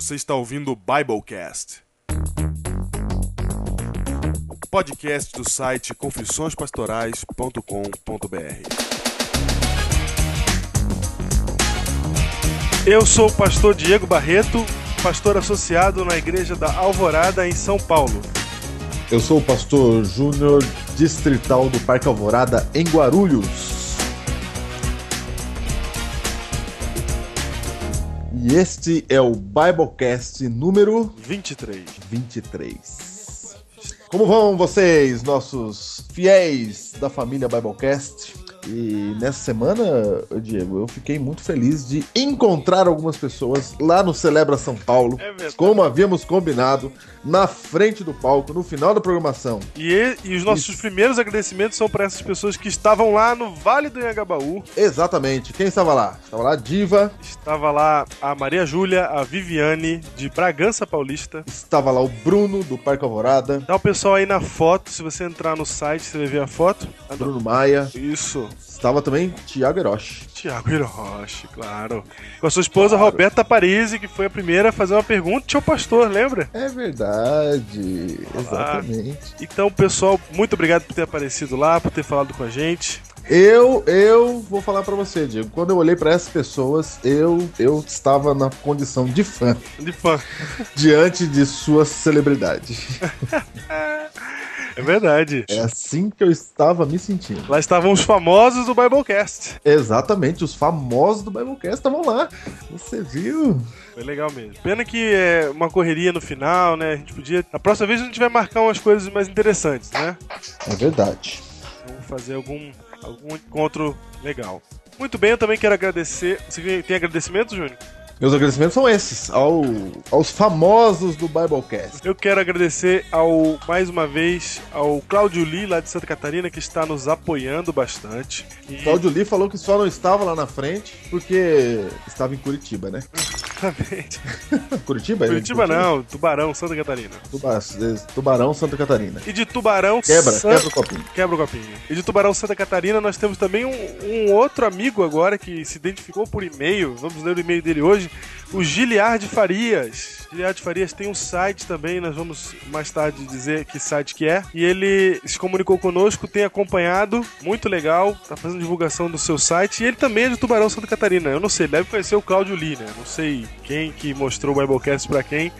Você está ouvindo o Biblecast. Podcast do site confissõespastorais.com.br. Eu sou o pastor Diego Barreto, pastor associado na Igreja da Alvorada, em São Paulo. Eu sou o pastor Júnior, distrital do Parque Alvorada, em Guarulhos. E este é o Biblecast número 23. 23. Como vão vocês, nossos fiéis da família Biblecast? E nessa semana, Diego, eu fiquei muito feliz de encontrar algumas pessoas lá no Celebra São Paulo, É como havíamos combinado, na frente do palco, no final da programação. E, e os nossos Isso. primeiros agradecimentos são para essas pessoas que estavam lá no Vale do Anhangabaú. Exatamente. Quem estava lá? Estava lá a Diva, Estava lá a Maria Júlia, a Viviane, de Bragança Paulista. estava lá o Bruno, do Parque Alvorada, Tá o pessoal aí na foto, se você entrar no site, você vai ver a foto. Bruno Maia, Isso. Estava também Tiago Hiroshi. Tiago Hiroshi, claro. Com a sua esposa Roberta Parisi, que foi a primeira a fazer uma pergunta ao pastor, lembra? É verdade, exatamente. Então, pessoal, muito obrigado por ter aparecido lá, por ter falado com a gente. Eu, eu vou falar pra você, Diego. Quando eu olhei pra essas pessoas, eu, eu estava na condição de fã De fã. diante de sua celebridade. É verdade. É assim que eu estava me sentindo. Lá estavam os famosos do Biblecast. Exatamente, os famosos do Biblecast estavam lá. Você viu? Foi legal mesmo. Pena que é uma correria no final, né? A gente podia. Na próxima vez a gente vai marcar umas coisas mais interessantes, né? É verdade. Vamos fazer algum, algum encontro legal. Muito bem, eu também quero agradecer. Você tem agradecimento, Júnior? Meus agradecimentos são esses, ao, aos famosos do Biblecast. Eu quero agradecer ao mais uma vez ao Cláudio Lee, lá de Santa Catarina, que está nos apoiando bastante. E Cláudio Lee falou que só não estava lá na frente porque estava em Curitiba, né? Exatamente. Curitiba? É de Curitiba não, Tubarão, Santa Catarina. Tuba- Tubarão, Santa Catarina. E de Tubarão. Quebra, San- quebra o copinho. Quebra o copinho. E de Tubarão, Santa Catarina, nós temos também um, um outro amigo agora que se identificou por e-mail. Vamos ler o e-mail dele hoje. O Giliard Farias. Giliard Farias tem um site também, nós vamos mais tarde dizer que site que é. E ele se comunicou conosco, tem acompanhado, muito legal, tá fazendo divulgação do seu site. E ele também é de Tubarão, Santa Catarina. Eu não sei, deve conhecer o Cláudio Lee, né? Não sei quem que mostrou o Biblecast pra quem.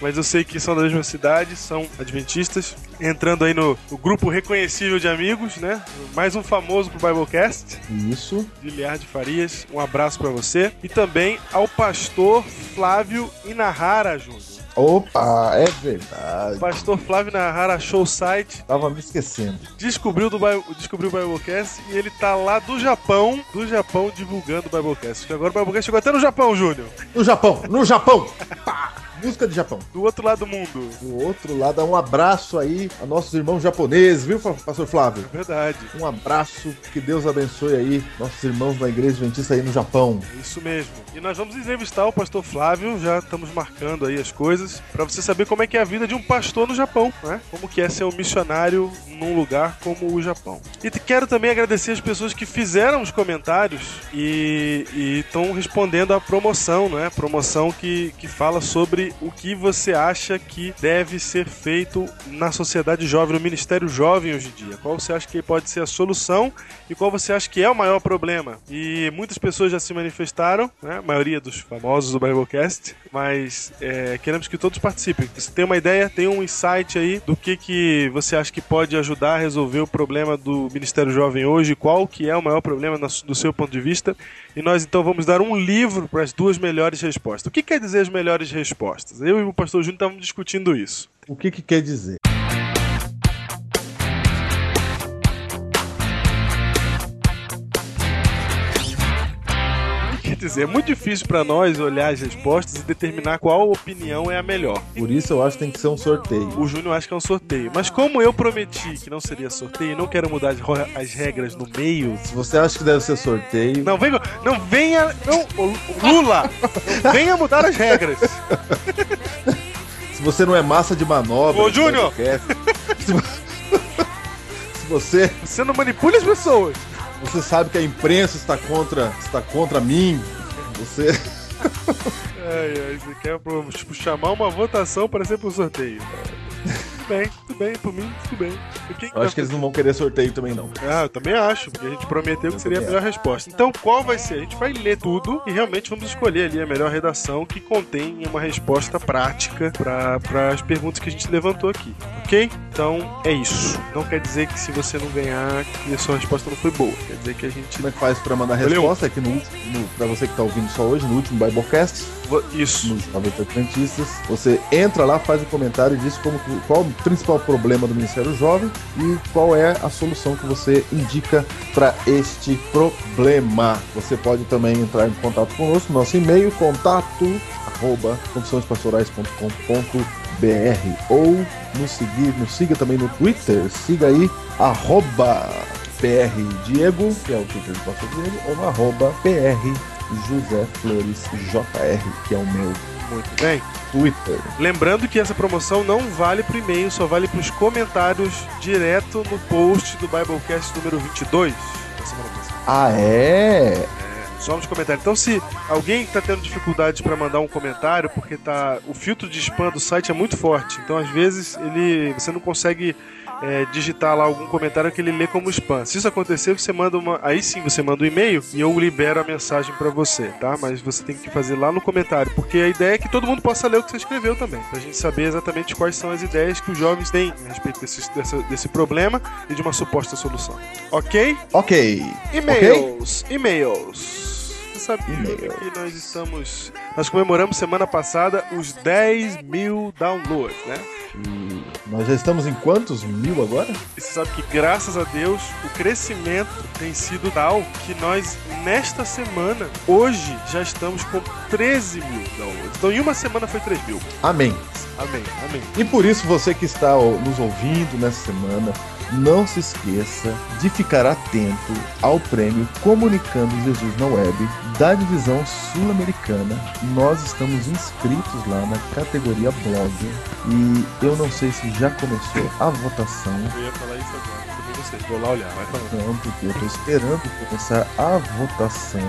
Mas eu sei que são da mesma cidade, são adventistas. Entrando aí no, no grupo reconhecível de amigos, né? Mais um famoso pro Biblecast. Isso. Giliard Farias, um abraço pra você. E também ao pastor Flávio Inahara, Júnior. Opa, é verdade. pastor Flávio Inahara achou o site, Tava me esquecendo. descobriu, do, descobriu o Biblecast e ele tá lá do Japão, do Japão, divulgando o Biblecast. Agora o Biblecast chegou até no Japão, Júnior. No Japão, no Japão! Pá! Música de Japão. Do outro lado do mundo. Do outro lado, um abraço aí a nossos irmãos japoneses, viu, Pastor Flávio? Verdade. Um abraço, que Deus abençoe aí nossos irmãos da Igreja Adventista aí no Japão. Isso mesmo. E nós vamos entrevistar o pastor Flávio, já estamos marcando aí as coisas, pra você saber como é que é a vida de um pastor no Japão, né? Como que é ser um missionário num lugar como o Japão. E quero também agradecer as pessoas que fizeram os comentários e estão respondendo à promoção, né? Promoção que, que fala sobre o que você acha que deve ser feito na sociedade jovem, no Ministério Jovem hoje em dia. Qual você acha que pode ser a solução e qual você acha que é o maior problema. E muitas pessoas já se manifestaram, né? a maioria dos famosos do Biblecast, mas é, queremos que todos participem. Se tem uma ideia, tem um insight aí do que, que você acha que pode ajudar a resolver o problema do Ministério Jovem hoje, qual que é o maior problema do seu ponto de vista. E nós então vamos dar um livro para as duas melhores respostas. O que quer dizer as melhores respostas? Eu e o pastor Júnior estávamos discutindo isso. O que que quer dizer? Dizer, é muito difícil para nós olhar as respostas e determinar qual opinião é a melhor. Por isso eu acho que tem que ser um sorteio. O Júnior acha que é um sorteio. Mas como eu prometi que não seria sorteio e não quero mudar as, regras no meio. Se você acha que deve ser sorteio, Não venha. Não venha. Não, Lula! Não venha mudar as regras. se você não é massa de manobra, Ô, Júnior! Se, vo- se você, Você não manipule as pessoas. você sabe que a imprensa está contra, está contra mim, você Ai, ai, você quer tipo, chamar uma votação para ser pro sorteio. Bem, bem, por mim, tudo bem. Eu acho que eles não vão querer sorteio também, não. Ah, eu também acho, porque a gente prometeu que seria a melhor resposta. Então, qual vai ser? A gente vai ler tudo e realmente vamos escolher ali a melhor redação que contém uma resposta prática para as perguntas que a gente levantou aqui, ok? Então, é isso. Não quer dizer que se você não ganhar, que a sua resposta não foi boa. Quer dizer que a gente. Como é que faz pra mandar Valeu. resposta? Aqui no, no, pra você que tá ouvindo só hoje, no último Biblecast, Isso. nos Adventistas, você entra lá, faz um comentário e diz como, qual o principal problema do Ministério Jovem e qual é a solução que você indica para este problema. Você pode também entrar em contato conosco, nosso e-mail, contato arroba confissõespastorais.com.br ou nos seguir, nos siga também no Twitter, siga aí arroba PR Diego, que é o Twitter do Pastor Diego, ou arroba PR José Flores JR, que é o meu Muito bem. Twitter. Lembrando que essa promoção não vale pro e-mail, só vale pros comentários direto no post do Biblecast número 22 da semana passada. Ah, é? Só nos comentários. Então, se alguém está tendo dificuldades para mandar um comentário, porque tá o filtro de spam do site é muito forte, então às vezes ele você não consegue é, digitar lá algum comentário que ele lê como spam. Se isso acontecer, você manda uma, aí sim você manda um e-mail e eu libero a mensagem para você, tá? Mas você tem que fazer lá no comentário, porque a ideia é que todo mundo possa ler o que você escreveu também, pra gente saber exatamente quais são as ideias que os jovens têm a respeito desse, dessa- desse problema e de uma suposta solução. Ok? Ok. E-mails, e-mails. E-mail. que nós estamos. Nós comemoramos semana passada os 10 mil downloads, né? E nós já estamos em quantos mil agora? E você sabe que, graças a Deus, o crescimento tem sido tal que nós, nesta semana, hoje, já estamos com 13 mil downloads. Então, em uma semana foi 3 mil. Amém. Amém, amém. E por isso, você que está nos ouvindo nessa semana, não se esqueça de ficar atento ao prêmio Comunicando Jesus na Web da divisão sul-americana. Nós estamos inscritos lá na categoria blog e eu não sei se já começou a votação. Eu ia falar isso agora. Também não sei. Vou lá olhar, vai falando. Não, porque eu tô esperando começar a votação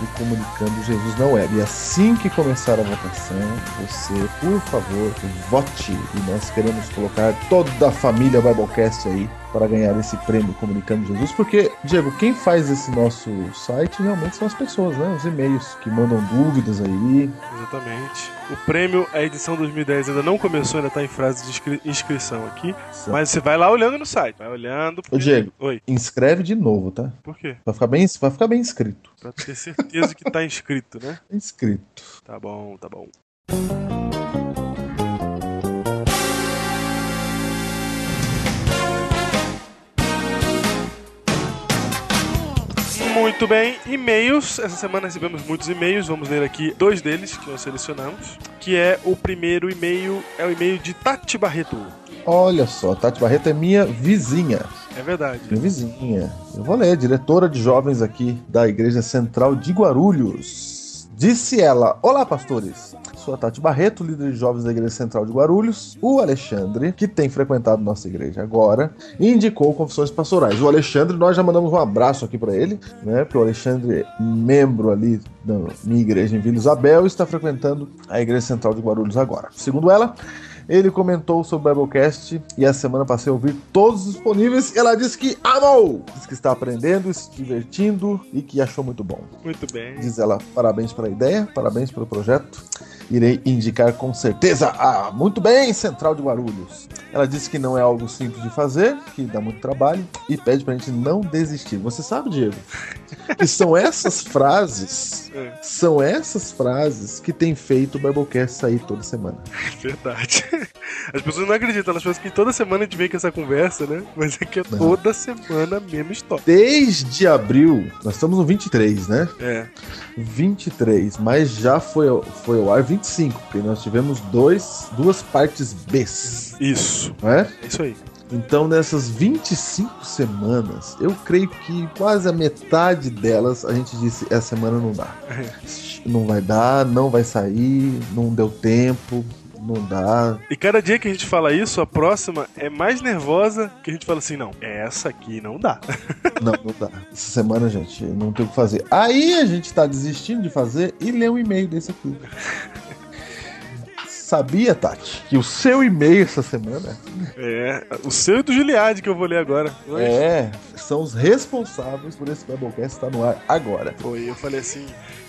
do Comunicando Jesus na Web. E assim que começar a votação, você, por favor, vote. E nós queremos colocar toda a família Biblecast aí para ganhar esse prêmio Comunicando Jesus. Porque, Diego, quem faz esse nosso site realmente são as pessoas, né? Os e-mails que mandam dúvidas aí. Exatamente. O prêmio, a edição 2010 ainda não começou, ainda tá em fase de inscri- inscrição aqui. Mas você vai lá olhando no site. Vai olhando. Ô, Diego. Oi, Inscreve de novo, tá? por quê? Vai ficar bem, vai ficar bem inscrito. Pra ter certeza que tá inscrito, né? Inscrito. Tá bom, tá bom. Muito bem, e-mails. Essa semana recebemos muitos e-mails. Vamos ler aqui dois deles que nós selecionamos. Que é o primeiro e-mail, é o e-mail de Tati Barreto. Olha só, Tati Barreto é minha vizinha. É verdade. Minha vizinha. Eu vou ler, diretora de jovens aqui da Igreja Central de Guarulhos. Disse ela: Olá, pastores. Sou a Tati Barreto, líder de jovens da Igreja Central de Guarulhos. O Alexandre, que tem frequentado nossa igreja agora, indicou confissões pastorais. O Alexandre, nós já mandamos um abraço aqui para ele, né? Porque o Alexandre membro ali da minha igreja em Vila Isabel está frequentando a Igreja Central de Guarulhos agora. Segundo ela, ele comentou sobre o Biblecast e a semana passei a ouvir todos os disponíveis. E ela disse que amou! Diz que está aprendendo, se divertindo e que achou muito bom. Muito bem. Diz ela, parabéns pela ideia, parabéns pelo projeto. Irei indicar com certeza. Ah, muito bem, Central de Guarulhos. Ela disse que não é algo simples de fazer, que dá muito trabalho e pede pra gente não desistir. Você sabe, Diego, que são essas frases, É. são essas frases que tem feito o Biblecast sair toda semana. Verdade. As pessoas não acreditam, elas pensam que toda semana a gente vem com essa conversa, né? Mas é que é toda semana a mesma história. Desde abril, nós estamos no 23, né? É, 23, mas já foi, foi ao ar 25, porque nós tivemos dois, duas partes Bs, isso. não é? É isso aí. Então, nessas 25 semanas, eu creio que quase a metade delas a gente disse: essa semana não dá. Não vai dar, não vai sair, não deu tempo, não dá. E cada dia que a gente fala isso, a próxima é mais nervosa que a gente fala assim, não, essa aqui não dá. Não, não dá. Essa semana, gente, não tem o que fazer. Aí a gente tá desistindo de fazer e lê um e-mail desse aqui. Sabia, Tati, que o seu e-mail essa semana É, o seu e do Giliard que eu vou ler agora. Mas é, são os responsáveis por esse Biblecast estar no ar agora. Foi, eu falei assim,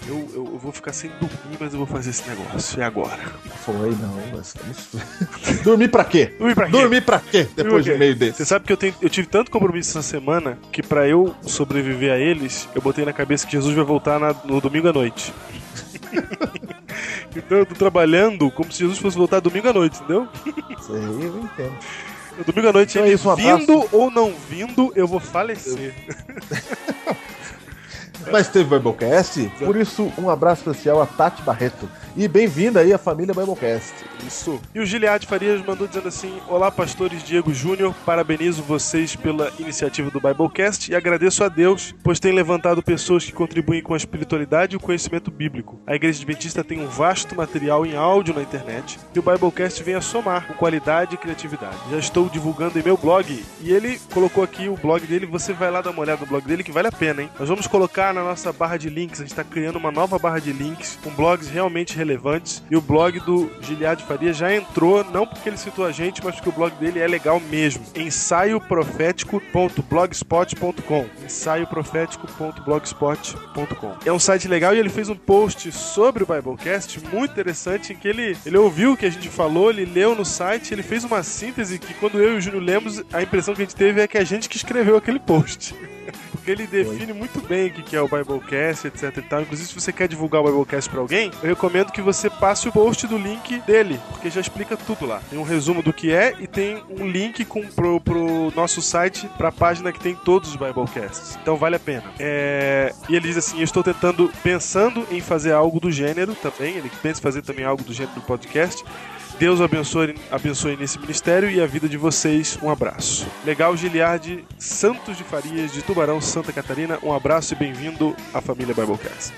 eu, eu, eu vou ficar sem dormir, mas eu vou fazer esse negócio. E agora? Foi, não, nós estamos. Dormir pra quê? Dormir pra quê? Dormir pra quê depois de quê? e-mail Você desse? sabe que eu, tenho, eu tive tanto compromisso essa semana que pra eu sobreviver a eles, eu botei na cabeça que Jesus vai voltar na- no domingo à noite. Então eu tô trabalhando como se Jesus fosse voltar domingo à noite, entendeu? Isso aí eu entendo. Domingo à noite, Então é ele isso, um vindo ou não vindo, eu vou falecer. Mas teve Biblecast, por isso um abraço especial a Tati Barreto. E bem-vinda aí à família Biblecast. Isso. E o Giliade Farias mandou dizendo assim: Olá, pastores Diego Júnior, parabenizo vocês pela iniciativa do Biblecast e agradeço a Deus, pois tem levantado pessoas que contribuem com a espiritualidade e o conhecimento bíblico. A Igreja Adventista tem um vasto material em áudio na internet e o Biblecast vem a somar com qualidade e criatividade. Já estou divulgando em meu blog e ele colocou aqui o blog dele. Você vai lá dar uma olhada no blog dele que vale a pena, hein? Nós vamos colocar na nossa barra de links, a gente está criando uma nova barra de links com blogs realmente relevantes e o blog do Giliade Faria já entrou, não porque ele citou a gente, mas porque o blog dele é legal mesmo. ensaioprofético.blogspot.com ensaioprofético.blogspot.com É um site legal e ele fez um post sobre o Biblecast muito interessante em que ele, ele ouviu o que a gente falou, ele leu no site, ele fez uma síntese que quando eu e o Júnior lemos, a impressão que a gente teve é que a gente que escreveu aquele post. Ele define muito bem o que é o Biblecast, etc e tal. Inclusive, se você quer divulgar o Biblecast pra alguém, eu recomendo que você passe o post do link dele, porque já explica tudo lá. Tem um resumo do que é e tem um link com, pro, pro nosso site, pra página que tem todos os Biblecasts. Então vale a pena. É, E ele diz assim: Eu estou tentando, pensando em fazer algo do gênero também. Ele pensa em fazer também algo do gênero do podcast. Deus abençoe, abençoe nesse ministério e a vida de vocês. Um abraço. Legal, Giliardi Santos de Farias, de Tubarão, Santa Catarina. Um abraço e bem-vindo à família Biblecast.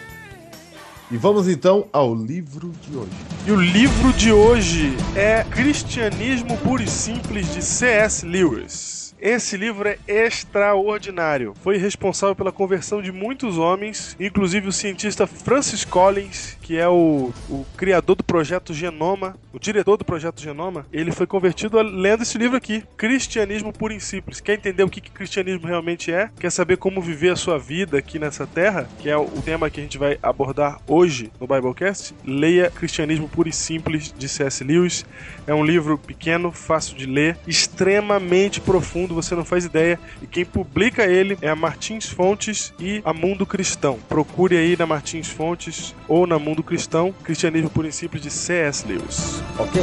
E vamos então ao livro de hoje. E o livro de hoje é Cristianismo Puro e Simples de C.S. Lewis. Esse livro é extraordinário. Foi responsável pela conversão de muitos homens, inclusive o cientista Francis Collins, que é o, o criador do projeto Genoma, o diretor do projeto Genoma. Ele foi convertido a- lendo esse livro aqui, Cristianismo Puro e Simples. Quer entender o que, que cristianismo realmente é? Quer saber como viver a sua vida aqui nessa terra? Que é o tema que a gente vai abordar hoje no Biblecast? Leia Cristianismo Puro e Simples de C.S. Lewis. É um livro pequeno, fácil de ler, extremamente profundo, você não faz ideia. E quem publica ele é a Martins Fontes e a Mundo Cristão. Procure aí na Martins Fontes ou na Mundo Cristão, Cristianismo e Simples de C.S. Lewis. Ok?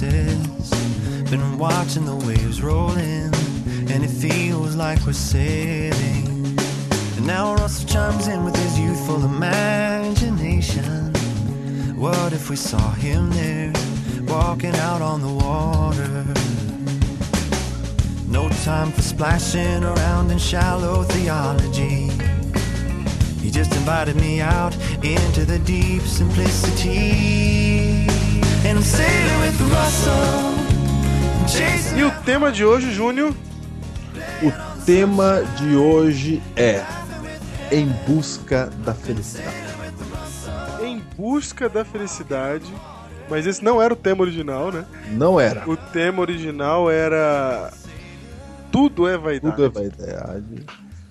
Faces. Been watching the waves rolling, and it feels like we're sailing. And now Russell chimes in with his youthful imagination. What if we saw him there, walking out on the water? No time for splashing around in shallow theology. He just invited me out into the deep simplicity. E o tema de hoje, Júnior, O tema de hoje é Em Busca da Felicidade. Em Busca da Felicidade. Mas esse não era o tema original, né? Não era. O tema original era. Tudo é vaidade. Tudo é vaidade.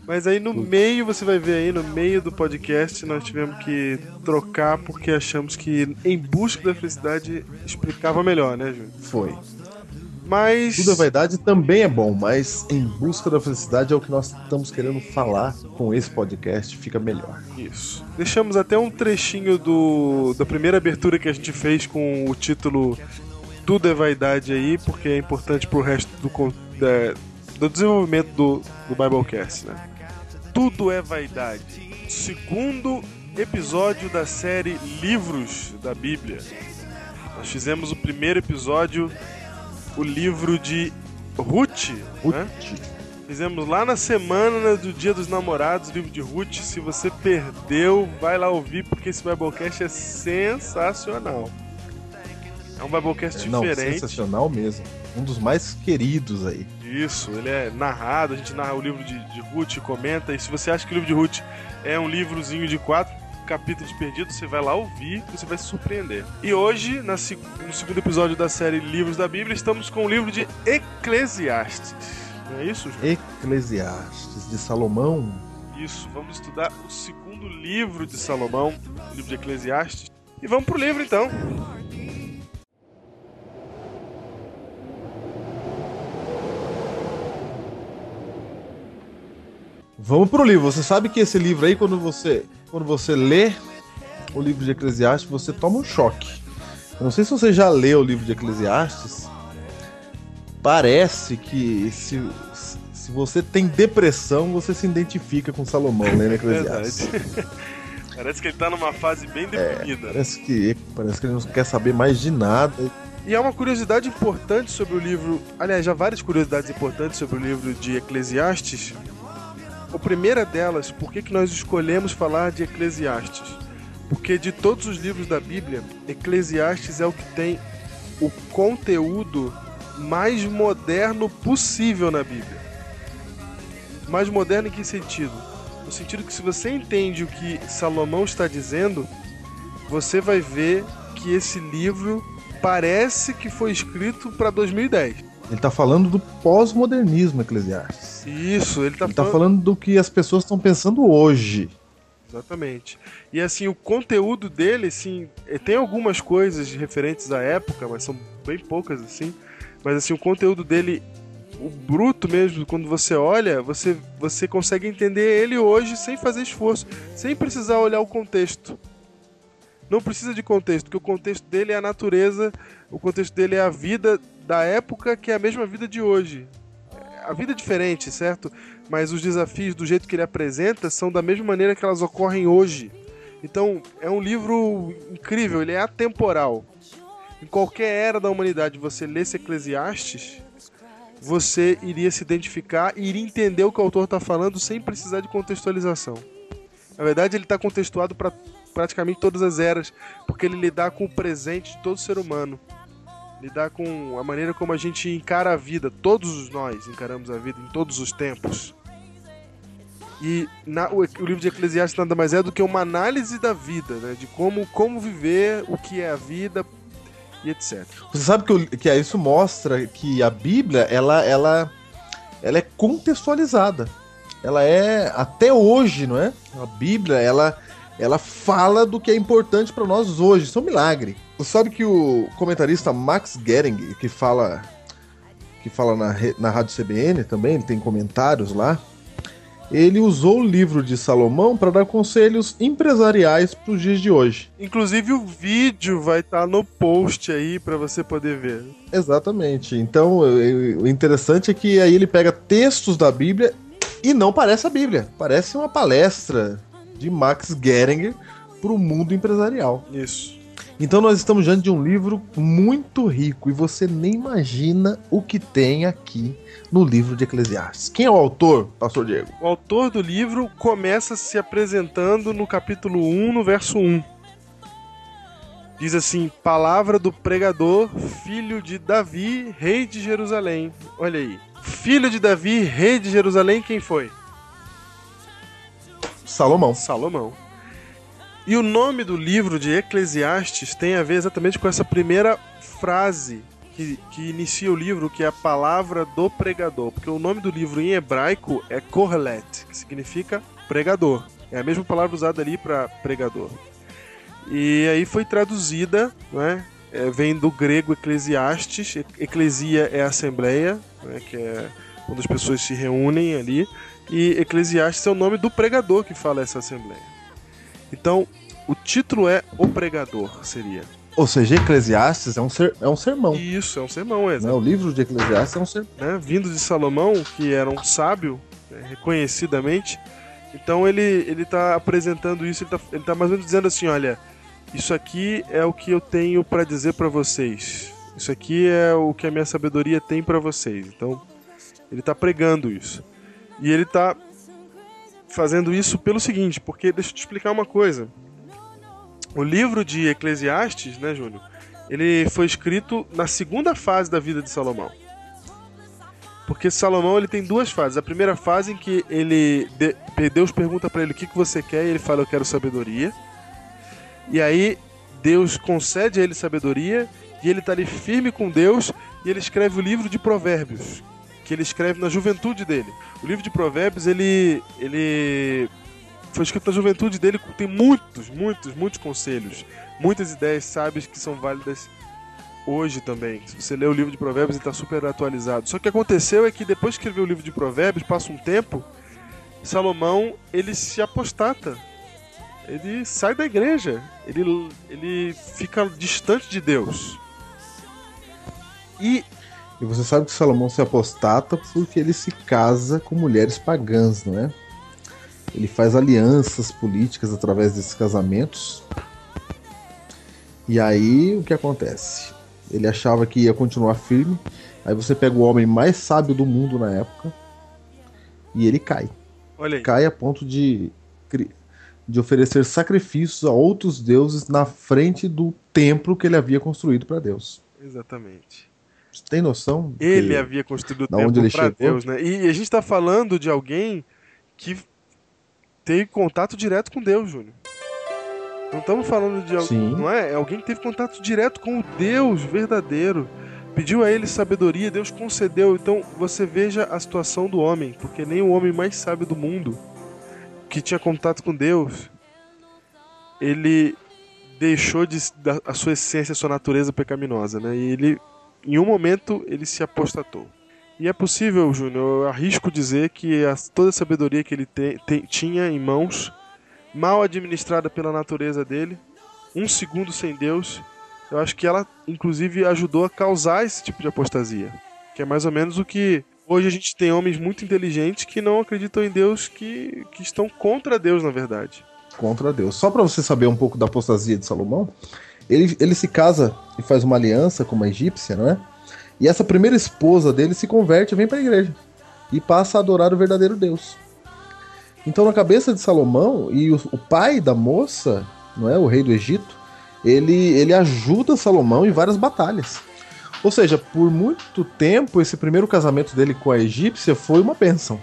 Mas aí no meio, você vai ver aí, no meio do podcast, nós tivemos que trocar porque achamos que Em Busca da Felicidade explicava melhor, né, Júnior? Foi. Mas. Tudo é vaidade também é bom, mas em busca da felicidade é o que nós estamos querendo falar com esse podcast, fica melhor. Isso. Deixamos até um trechinho do da primeira abertura que a gente fez com o título Tudo é Vaidade aí, porque é importante pro resto do, da- do desenvolvimento do, do Biblecast, né? Tudo é Vaidade. Segundo episódio da série Livros da Bíblia. Nós fizemos o primeiro episódio, o livro de Ruth, né? Ruth, Fizemos lá na semana do Dia dos Namorados, livro de Ruth. Se você perdeu, vai lá ouvir, porque esse Biblecast é sensacional. É um Biblecast não, diferente. sensacional mesmo. Um dos mais queridos aí. Isso, ele é narrado, a gente narra o livro de, de Ruth, comenta. E se você acha que o livro de Ruth é um livrozinho de quatro capítulos perdidos, você vai lá ouvir e você vai se surpreender. E hoje, no segundo episódio da série Livros da Bíblia, estamos com o livro de Eclesiastes. Não é isso, João? Eclesiastes de Salomão. Isso, vamos estudar o segundo livro de Salomão, o livro de Eclesiastes. E vamos pro livro então. Vamos pro livro. Você sabe que esse livro aí, quando você, quando você lê o livro de Eclesiastes, você toma um choque. Eu não sei se você já leu o livro de Eclesiastes. Parece que se, se você tem depressão, você se identifica com Salomão lendo Eclesiastes. Parece que ele tá numa fase bem deprimida. Parece que, parece que ele não quer saber mais de nada. E há uma curiosidade importante sobre o livro. Aliás, já várias curiosidades importantes sobre o livro de Eclesiastes. A primeira delas, por que, que nós escolhemos falar de Eclesiastes? Porque de todos os livros da Bíblia, Eclesiastes é o que tem o conteúdo mais moderno possível na Bíblia. Mais moderno em que sentido? No sentido que se você entende o que Salomão está dizendo, você vai ver que esse livro parece que foi escrito para 2010. Ele tá falando do pós-modernismo Eclesiastes. Isso, ele tá, Ele tá falando... falando do que as pessoas estão pensando hoje. Exatamente. E assim, o conteúdo dele, assim, eh, tem algumas coisas referentes à época, mas são bem poucas, assim. Mas assim, o conteúdo dele, o bruto mesmo, quando você olha, você, você consegue entender ele hoje sem fazer esforço, sem precisar olhar o contexto. Não precisa de contexto, porque o contexto dele é a natureza, o contexto dele é a vida da época que é a mesma vida de hoje. A vida é diferente, certo? Mas os desafios, do jeito que ele apresenta, são da mesma maneira que elas ocorrem hoje. Então, é um livro incrível, ele é atemporal. Em qualquer era da humanidade, você lesse Eclesiastes, você iria se identificar e iria entender o que o autor está falando sem precisar de contextualização. Na verdade, ele está contextuado para praticamente todas as eras, porque ele lidar com o presente de todo ser humano. Lidar com a maneira como a gente encara a vida. Todos nós encaramos a vida em todos os tempos. E na- o, o livro de Eclesiastes nada mais é do que uma análise da vida, né? De como, como viver, o que é a vida e etc. Você sabe que, o- que isso mostra que a Bíblia, ela, ela, ela é contextualizada. Ela é, até hoje, não é? A Bíblia, ela, ela fala do que é importante para nós hoje. Isso é um milagre. Você sabe que o comentarista Max Gering, que fala, que fala na, na Rádio CBN também, ele tem comentários lá, ele usou o livro de Salomão para dar conselhos empresariais para os dias de hoje. Inclusive o vídeo vai estar no post aí para você poder ver. Exatamente. Então, o interessante é que aí ele pega textos da Bíblia e não parece a Bíblia. Parece uma palestra de Max Geringer para o mundo empresarial. Isso. Então, nós estamos diante de um livro muito rico e você nem imagina o que tem aqui no livro de Eclesiastes. Quem é o autor, Pastor Diego? O autor do livro começa se apresentando no capítulo 1, no verso 1. Diz assim: Palavra do pregador, filho de Davi, rei de Jerusalém. Olha aí. Filho de Davi, rei de Jerusalém, quem foi? Salomão. Salomão. E o nome do livro de Eclesiastes tem a ver exatamente com essa primeira frase que, que inicia o livro, que é a palavra do pregador. Porque o nome do livro em hebraico é Kohelet, que significa pregador. É a mesma palavra usada ali para pregador. E aí foi traduzida, né? é, vem do grego eclesiastes. Eclesia é assembleia, né, que é quando as pessoas se reúnem ali. E eclesiastes é o nome do pregador que fala essa assembleia. Então, o título é O Pregador, seria. Ou seja, Eclesiastes é um, ser, é um sermão. Isso, é um sermão, Né? exato. O livro de Eclesiastes é um sermão. né, vindo de Salomão, que era um sábio, né, reconhecidamente. Então ele ele está apresentando isso, ele está ele tá mais ou menos dizendo assim, olha, isso aqui é o que eu tenho para dizer para vocês. Isso aqui é o que a minha sabedoria tem para vocês. Então ele está pregando isso. E ele está fazendo isso pelo seguinte, porque deixa eu te explicar uma coisa. O livro de Eclesiastes, né, Júnior? Ele foi escrito na segunda fase da vida de Salomão. Porque Salomão ele tem duas fases. A primeira fase em que ele de- Deus pergunta para ele o que, que você quer e ele fala eu quero sabedoria. E aí Deus concede a ele sabedoria e ele tá ali firme com Deus e ele escreve o livro de Provérbios, que ele escreve na juventude dele. O livro de Provérbios ele ele foi escrito na juventude dele, tem muitos, muitos, muitos conselhos, muitas ideias sábias que são válidas hoje também. Se você lê o livro de Provérbios, ele está super atualizado. Só que aconteceu é que depois que escreveu o livro de Provérbios, passa um tempo, Salomão ele se apostata. Ele sai da igreja. Ele, ele fica distante de Deus. E E você sabe que Salomão se apostata porque ele se casa com mulheres pagãs, não é? Ele faz alianças políticas através desses casamentos. E aí o que acontece? Ele achava que ia continuar firme. Aí você pega o homem mais sábio do mundo na época e ele cai. Cai a ponto de, de oferecer sacrifícios a outros deuses na frente do templo que ele havia construído para Deus. Exatamente. Você tem noção? Ele havia construído o templo para? Deus, né? E a gente está falando de alguém que teve contato direto com Deus, Júnior. Não estamos falando de alguém, não é? É alguém que teve contato direto com o Deus verdadeiro. Pediu a ele sabedoria, Deus concedeu. Então você veja a situação do homem, porque nem o homem mais sábio do mundo que tinha contato com Deus, ele deixou de, da, a sua essência, a sua natureza pecaminosa, né? E ele, em um momento, ele se apostatou. E é possível, Júnior, eu arrisco dizer que a, toda a sabedoria que ele te- te- tinha em mãos, mal administrada pela natureza dele, um segundo sem Deus, eu acho que ela, inclusive, ajudou a causar esse tipo de apostasia. Que é mais ou menos o que hoje a gente tem homens muito inteligentes que não acreditam em Deus, que, que estão contra Deus, na verdade. contra Deus. Só para você saber um pouco da apostasia de Salomão, ele, ele se casa e faz uma aliança com uma egípcia, não é? E essa primeira esposa dele se converte e vem para a igreja e passa a adorar o verdadeiro Deus. Então, na cabeça de Salomão e o, o pai da moça, não é, o rei do Egito, ele, ele ajuda Salomão em várias batalhas. Ou seja, por muito tempo esse primeiro casamento dele com a egípcia foi uma bênção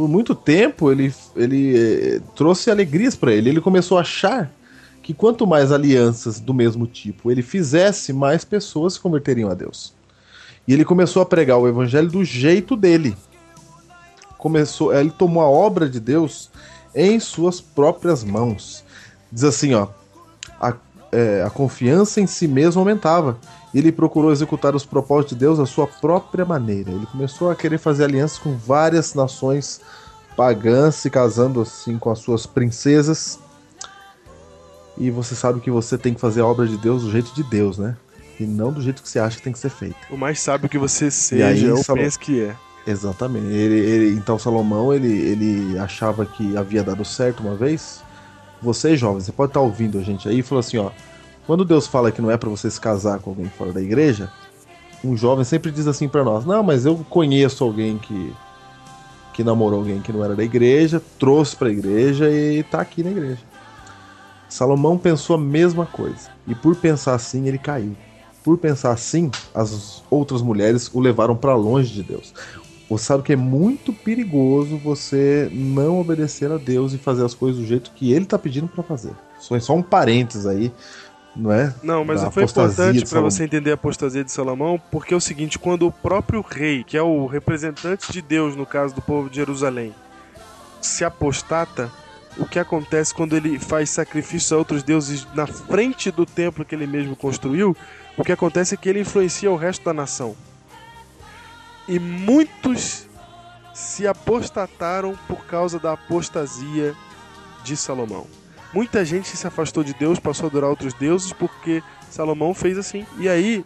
por muito tempo ele, ele eh, trouxe alegrias para ele. Ele começou a achar que quanto mais alianças do mesmo tipo ele fizesse, mais pessoas se converteriam a Deus. E ele começou a pregar o evangelho do jeito dele. Começou, ele tomou a obra de Deus em suas próprias mãos. Diz assim, ó, a, é, a confiança em si mesmo aumentava. Ele procurou executar os propósitos de Deus à sua própria maneira. Ele começou a querer fazer alianças com várias nações pagãs, se casando assim com as suas princesas. E você sabe que você tem que fazer a obra de Deus do jeito de Deus, né? E não do jeito que você acha que tem que ser feita. O mais sábio que você seja, aí, Salomão? penso que é. Exatamente. Ele, ele- então Salomão ele, ele achava que havia dado certo uma vez. Você, jovem, você pode estar ouvindo a gente aí e falou assim, ó. Quando Deus fala que não é pra você se casar com alguém fora da igreja, um jovem sempre diz assim pra nós: "Não, mas eu conheço alguém que que namorou alguém que não era da igreja, trouxe pra igreja e tá aqui na igreja". Salomão pensou a mesma coisa. E por pensar assim, ele caiu. Por pensar assim, as outras mulheres o levaram pra longe de Deus. Você sabe que é muito perigoso você não obedecer a Deus e fazer as coisas do jeito que ele tá pedindo pra fazer. Só só um parênteses aí, não é? Não, mas foi importante para você entender a apostasia de Salomão, porque é o seguinte, quando o próprio rei, que é o representante de Deus no caso do povo de Jerusalém, se apostata, o que acontece quando ele faz sacrifício a outros deuses na frente do templo que ele mesmo construiu, o que acontece é que ele influencia o resto da nação. E muitos se apostataram por causa da apostasia de Salomão. Muita gente se afastou de Deus, passou a adorar outros deuses porque Salomão fez assim. E aí,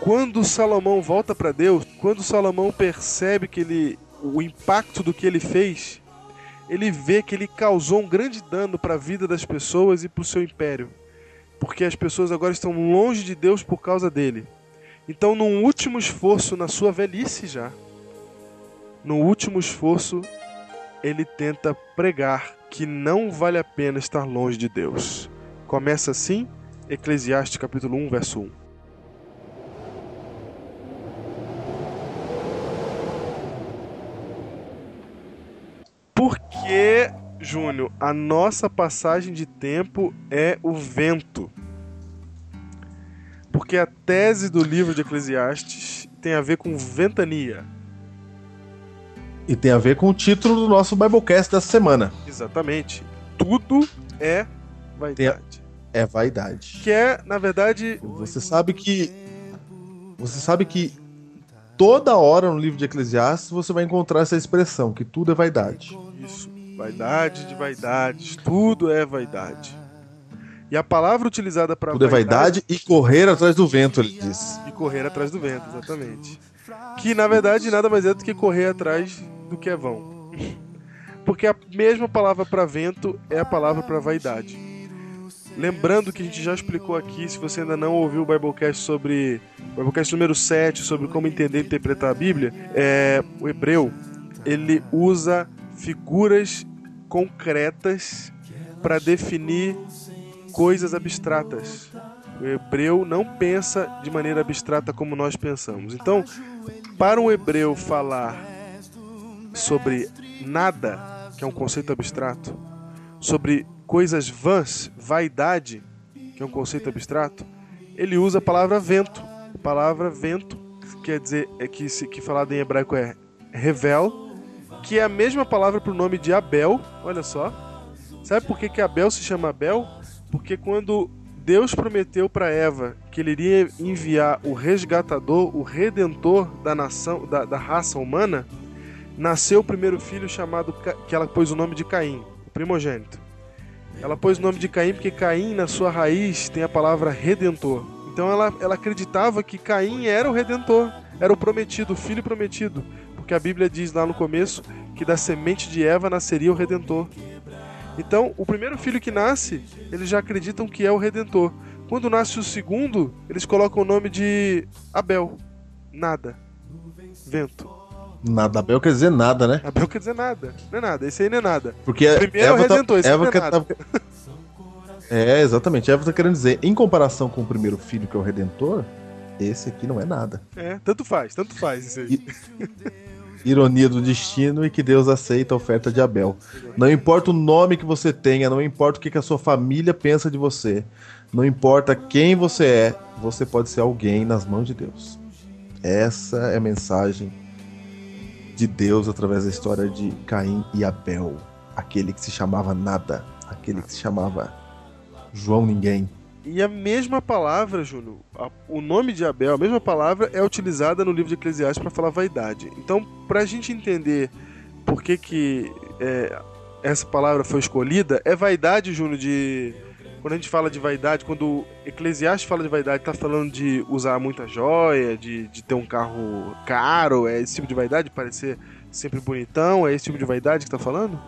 quando Salomão volta para Deus, quando Salomão percebe que ele o impacto do que ele fez, ele vê que ele causou um grande dano para a vida das pessoas e para o seu império, porque as pessoas agora estão longe de Deus por causa dele. Então, num último esforço na sua velhice já, no último esforço, ele tenta pregar que não vale a pena estar longe de Deus. Começa assim, Eclesiastes capítulo 1, verso 1. Porque, Júnior, a nossa passagem de tempo é o vento. Porque a tese do livro de Eclesiastes tem a ver com ventania. E tem a ver com o título do nosso Biblecast dessa semana. Exatamente. Tudo é vaidade. É vaidade. Que é, na verdade. Você sabe que. Você sabe que toda hora no livro de Eclesiastes você vai encontrar essa expressão, que tudo é vaidade. Vaidade de vaidades. Tudo é vaidade. E a palavra utilizada para Tudo é vaidade e correr atrás do vento, ele diz. E correr atrás do vento, exatamente. Que na verdade nada mais é do que correr atrás do que é vão. Porque a mesma palavra para vento é a palavra para vaidade. Lembrando que a gente já explicou aqui, se você ainda não ouviu o Biblecast sobre. O Biblecast número 7, sobre como entender e interpretar a Bíblia, é, o hebreu ele usa figuras concretas para definir coisas abstratas. O hebreu não pensa de maneira abstrata como nós pensamos. Então, para um hebreu falar sobre nada, que é um conceito abstrato, sobre coisas vãs, vaidade, que é um conceito abstrato, ele usa a palavra vento. A palavra vento quer dizer é que se que falado em hebraico é revel, que é a mesma palavra para o nome de Abel. Olha só. Sabe por que, que Abel se chama Abel? Porque quando Deus prometeu para Eva que ele iria enviar o resgatador, o redentor da nação, da, da raça humana, nasceu o primeiro filho chamado que ela pôs o nome de Caim, o primogênito. Ela pôs o nome de Caim porque Caim, na sua raiz, tem a palavra redentor. Então ela, ela acreditava que Caim era o redentor, era o prometido, o filho prometido. Porque a Bíblia diz lá no começo que da semente de Eva nasceria o redentor. Então, o primeiro filho que nasce, eles já acreditam que é o redentor. Quando nasce o segundo, eles colocam o nome de Abel. Nada. Vento. Nada, Abel quer dizer nada, né? Abel quer dizer nada. Não é nada, esse aí não é nada. Porque o primeiro Eva é o redentor, tá, esse Eva não é que nada. tá- É, exatamente. Eva tá querendo dizer, em comparação com o primeiro filho, que é o Redentor, esse aqui não é nada. É, tanto faz, tanto faz isso aí. Ironia do destino e que Deus aceita a oferta de Abel. Não importa o nome que você tenha, não importa o que que a sua família pensa de você, não importa quem você é, você pode ser alguém nas mãos de Deus. Essa é a mensagem de Deus através da história de Caim e Abel. Aquele que se chamava nada, aquele que se chamava João Ninguém. E a mesma palavra, Júnior, o nome de Abel, a mesma palavra é utilizada no livro de Eclesiastes para falar vaidade. Então, para a gente entender por que, que é, essa palavra foi escolhida, é vaidade, Júnior, de. Quando a gente fala de vaidade, quando Eclesiastes fala de vaidade, tá falando de usar muita joia, de, de ter um carro caro, é esse tipo de vaidade, parecer sempre bonitão, é esse tipo de vaidade que tá falando?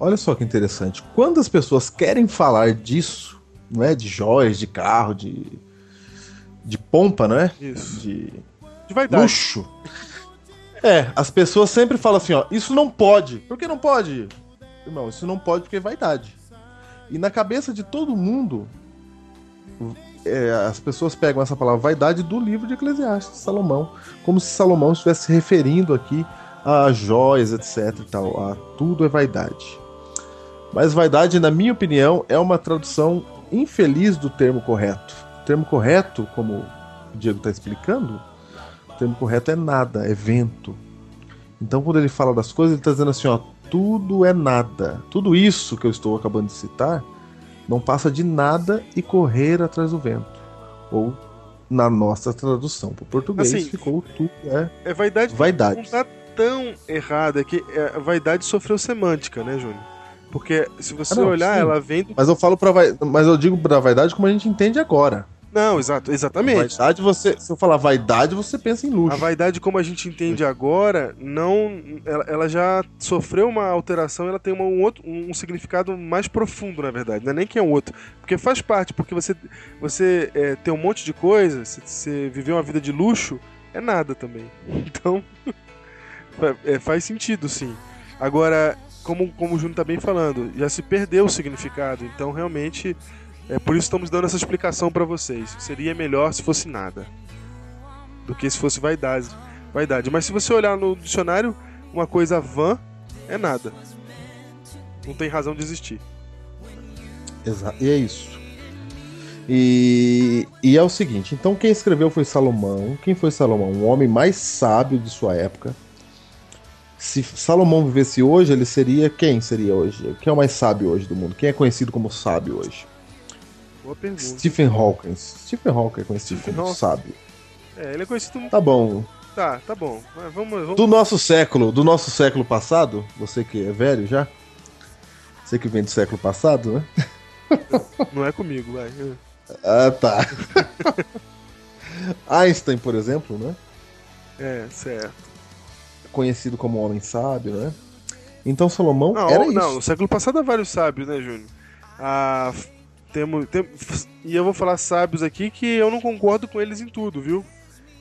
Olha só que interessante. Quando as pessoas querem falar disso, não é? De joias, de carro, de. de pompa, não é? Isso. De De vaidade. luxo. É, as pessoas sempre falam assim, ó, isso não pode. Por que não pode? Irmão, isso não pode porque é vaidade. E na cabeça de todo mundo, é, as pessoas pegam essa palavra vaidade do livro de Eclesiastes, Salomão. Como se Salomão estivesse se referindo aqui a joias, etc e tal. A tudo é vaidade. Mas vaidade, na minha opinião, é uma tradução infeliz do termo correto. O termo correto, como o Diego está explicando, o termo correto é nada, é vento. Então, quando ele fala das coisas, ele está dizendo assim: ó, tudo é nada. Tudo isso que eu estou acabando de citar não passa de nada e correr atrás do vento. Ou na nossa tradução para o português Assim, ficou tudo é É vaidade, vaidade. não tá tão errada é que é, a vaidade sofreu semântica, né, Júnior? Porque se você Ah, não, olhar, sim. ela vem do. Mas eu falo para mas eu digo pra vaidade como a gente entende agora. Não, exato, exatamente. Vaidade, você, se eu falar vaidade, você pensa em luxo. A vaidade, como a gente entende agora, não, ela, ela já sofreu uma alteração, ela tem uma- um outro, um significado mais profundo, na verdade. Não é nem que é um outro, porque faz parte, porque você, você é, ter um monte de coisa, você, você viver uma vida de luxo, é nada também. Então, é, faz sentido, sim. Agora, como, como o Júnior tá bem falando, já se perdeu o significado, então realmente é por isso estamos dando essa explicação para vocês. Seria melhor se fosse nada do que se fosse vaidade. Vaidade. Mas se você olhar no dicionário, uma coisa vã é nada. Não tem razão de existir. Exato. E é isso. E, e é o seguinte, então quem escreveu foi Salomão. Quem foi Salomão? Um homem mais sábio de sua época. Se Salomão vivesse hoje, ele seria quem seria hoje? Quem é o mais sábio hoje do mundo? Quem é conhecido como sábio hoje? Boa pergunta. Stephen Hawking. Stephen Hawking é conhecido Stephen como Hawking. sábio. É, ele é conhecido. Tá bom. Tá, tá bom. Vamos, vamos... Do nosso século, do nosso século passado, você que é velho já, você que vem do século passado, né? Não é comigo, vai. Ah, tá. Einstein, por exemplo, né? É, certo. Conhecido como homem sábio, né? Então Salomão Não, era não, isso. no século passado há vários sábios, né, Júnior? Ah, temos, tem- e eu vou falar sábios aqui que eu não concordo com eles em tudo, viu?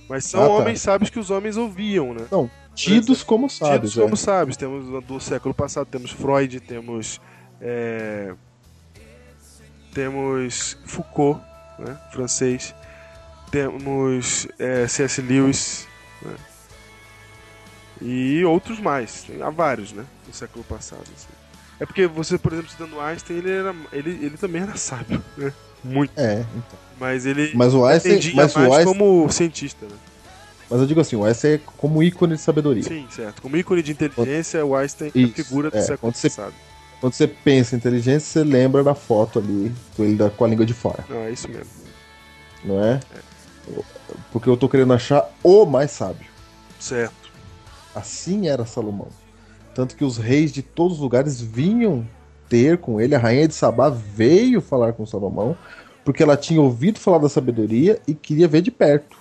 Mas são Ah, tá. homens sábios que os homens ouviam, né? Não, tidos como sábios. Tidos é. como sábios. Temos do século passado, temos Freud, temos. é, temos Foucault, né, francês. Temos é, C.S. Lewis. né, e outros mais. Há vários, né? Do século passado. assim. É porque você, por exemplo, citando Einstein, ele, era, ele, ele também era sábio, né? Muito. É, então. Mas ele Mas o Einstein, entendia mas o mais Einstein, como cientista, né? mas eu digo assim, o Einstein é como ícone de sabedoria. Sim, certo. Como ícone de inteligência, o Einstein é Isso, a figura do é, século quando você- passado. Quando você pensa em inteligência, você lembra da foto ali, com ele com a língua de fora, Não, é isso mesmo. não é? Porque eu tô querendo achar o mais sábio. Certo. Assim era Salomão. Tanto que os reis de todos os lugares vinham ter com ele. A rainha de Sabá veio falar com Salomão, porque ela tinha ouvido falar da sabedoria e queria ver de perto.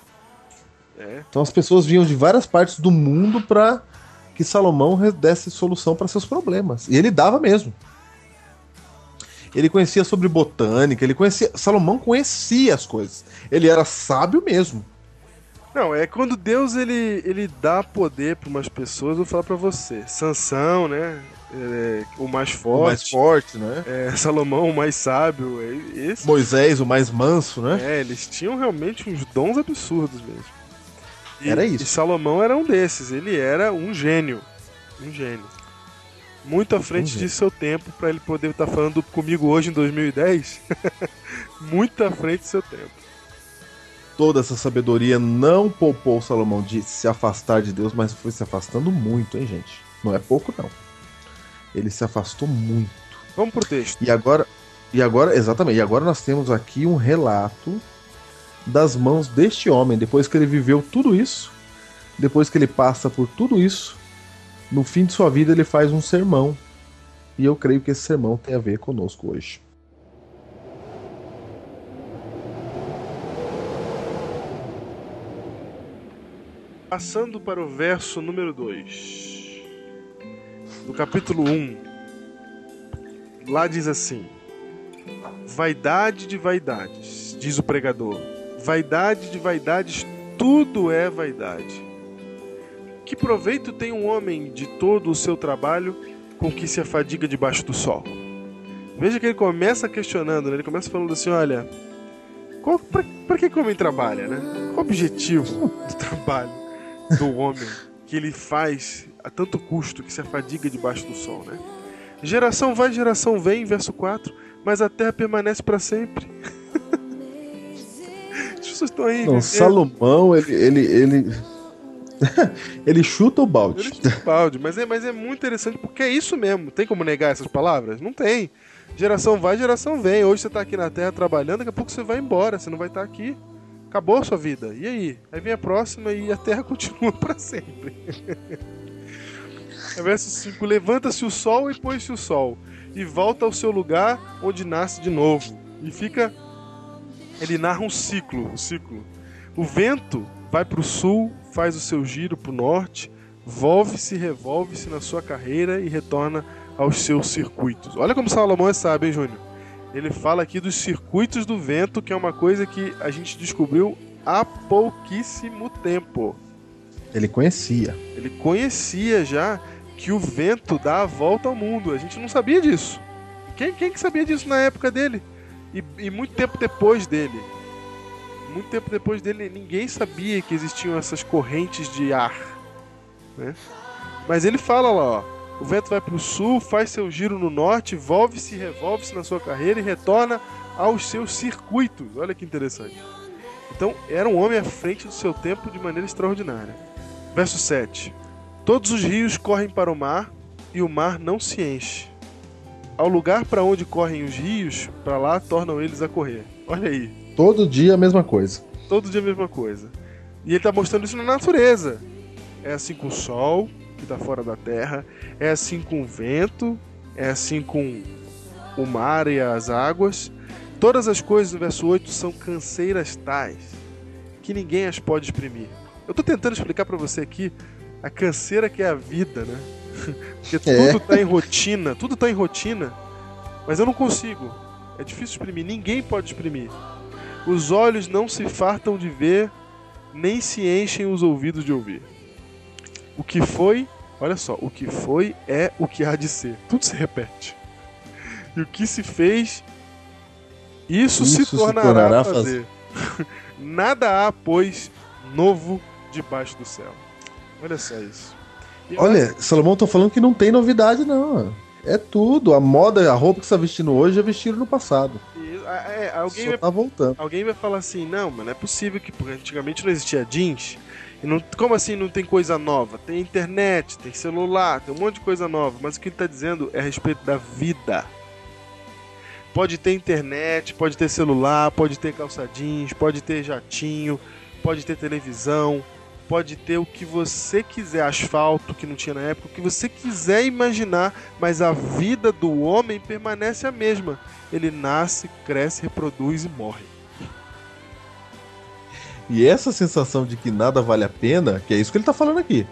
É. Então as pessoas vinham de várias partes do mundo para que Salomão desse solução para seus problemas. E ele dava mesmo. Ele conhecia sobre botânica, ele conhecia. Salomão conhecia as coisas. Ele era sábio mesmo. Não, é quando Deus ele, ele dá poder para umas pessoas, eu vou falar para você. Sansão, né? É, o mais O forte. mais forte, né? É, Salomão, o mais sábio. é- Esse, Moisés, o mais manso, né? é, eles tinham realmente uns dons absurdos mesmo. E- Era isso. E Salomão era um desses. Ele era um gênio. Um gênio. Muito à frente gênio. de seu tempo para ele poder estar falando comigo hoje em 2010. Muito à frente de seu tempo. Toda essa sabedoria não poupou Salomão de se afastar de Deus, mas foi se afastando muito, hein, gente? Não é pouco, não. Ele se afastou muito. Vamos pro texto. E agora, e agora, exatamente, e agora nós temos aqui um relato das mãos deste homem, depois que ele viveu tudo isso, depois que ele passa por tudo isso, no fim de sua vida ele faz um sermão. E eu creio que esse sermão tem a ver conosco hoje. Passando para o verso número 2 do capítulo 1. Um, lá diz assim: Vaidade de vaidades, diz o pregador. Vaidade de vaidades, tudo é vaidade. Que proveito tem um homem de todo o seu trabalho com que se afadiga debaixo do sol? Veja que ele começa questionando, né? ele começa falando assim: olha, qual, pra, pra que, que o homem trabalha, né? Qual o objetivo do trabalho do homem que ele faz a tanto custo que se afadiga debaixo do sol, né? Geração vai, geração vem, verso 4, mas a terra permanece para sempre. As pessoas estão aí. Não, vivendo. Salomão, ele, ele, ele, Ele chuta o balde. Ele chuta o balde, mas é, mas é muito interessante porque é isso mesmo. Tem como negar essas palavras? Não tem. Geração vai, geração vem. Hoje você tá aqui na Terra trabalhando, daqui a pouco você vai embora, você não vai estar aqui. Acabou a sua vida. E aí? Aí vem a próxima e a Terra continua para sempre. Verso 5: Levanta-se o sol e põe-se o sol, e volta ao seu lugar onde nasce de novo. E fica. Ele narra um ciclo, um ciclo. O vento vai para o sul, faz o seu giro para o norte, volve-se, revolve-se na sua carreira e retorna aos seus circuitos. Olha como Salomão é sábio, hein, Júnior? Ele fala aqui dos circuitos do vento, que é uma coisa que a gente descobriu há pouquíssimo tempo. Ele conhecia. Ele conhecia já que o vento dá a volta ao mundo. A gente não sabia disso. Quem, quem que sabia disso na época dele? E, e muito tempo depois dele. Muito tempo depois dele, ninguém sabia que existiam essas correntes de ar. Né? Mas ele fala lá, ó, o vento vai para o sul, faz seu giro no norte, volve-se, revolve-se na sua carreira e retorna aos seus circuitos. Olha que interessante. Então, era um homem à frente do seu tempo de maneira extraordinária. Verso 7. Todos os rios correm para o mar e o mar não se enche. Ao lugar para onde correm os rios, para lá tornam eles a correr. Olha aí. Todo dia a mesma coisa. Todo dia a mesma coisa. E ele está mostrando isso na natureza. É assim com o sol, que está fora da terra, é assim com o vento, é assim com o mar e as águas. Todas as coisas, no verso 8, são canseiras tais que ninguém as pode exprimir. Eu estou tentando explicar para você aqui a canseira que é a vida, né? Porque tudo está em rotina, tudo está em rotina, mas eu não consigo. É difícil exprimir, ninguém pode exprimir. Os olhos não se fartam de ver, nem se enchem os ouvidos de ouvir. O que foi, olha só, o que foi é o que há de ser. Tudo se repete. E o que se fez, isso, Isso se se tornará, tornará a fazer. Nada há, pois, novo debaixo do céu. Olha só isso. E Olha, Salomão tá falando que não tem novidade, não. É tudo. A moda, a roupa que você tá vestindo hoje é vestido no passado. e- é, alguém Só vai tá voltando. Alguém vai falar assim, não, mas não é possível que porque antigamente não existia jeans. Não, como assim não tem coisa nova? Tem internet, tem celular, tem um monte de coisa nova. Mas o que ele está dizendo é a respeito da vida. Pode ter internet, pode ter celular, pode ter calça jeans, pode ter jatinho, pode ter televisão, pode ter o que você quiser, asfalto que não tinha na época, o que você quiser imaginar, mas a vida do homem permanece a mesma. Ele nasce, cresce, reproduz e morre. E essa sensação de que nada vale a pena, que é isso que ele tá falando aqui.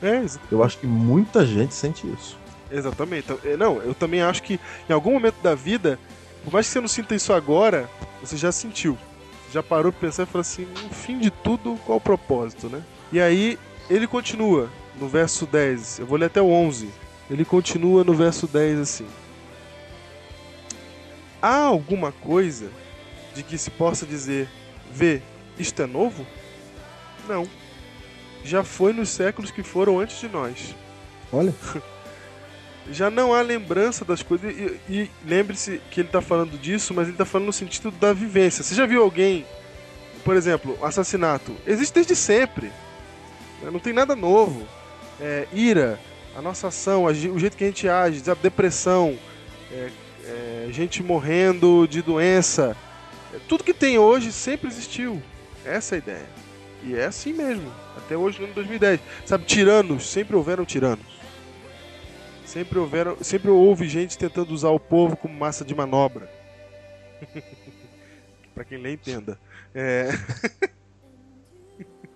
É, exa- Eu acho que muita gente sente isso. exatamente. Então, é, Não, eu também acho que em algum momento da vida, por mais que você não sinta isso agora, você já sentiu. Já parou pra pensar e falou assim, no fim de tudo, qual o propósito, né? E aí, ele continua no verso 10, eu vou ler até o 11. Ele continua no verso 10 assim. Há alguma coisa de que se possa dizer, vê, isto é novo? Não. Já foi nos séculos que foram antes de nós. Olha, Já não há lembrança das coisas. E, e lembre-se que ele está falando disso, mas ele está falando no sentido da vivência. Você já viu alguém, por exemplo, assassinato? Existe desde sempre. né? Não tem nada novo. É, ira, a nossa ação, o jeito que a gente age, a depressão, é, é, gente morrendo de doença. É, tudo que tem hoje sempre existiu. Essa é a ideia. E é assim mesmo. Até hoje, no ano 2010. Sabe, tiranos, sempre houveram tiranos. Sempre houveram, sempre houve gente tentando usar o povo como massa de manobra. Pra quem lê, entenda. É,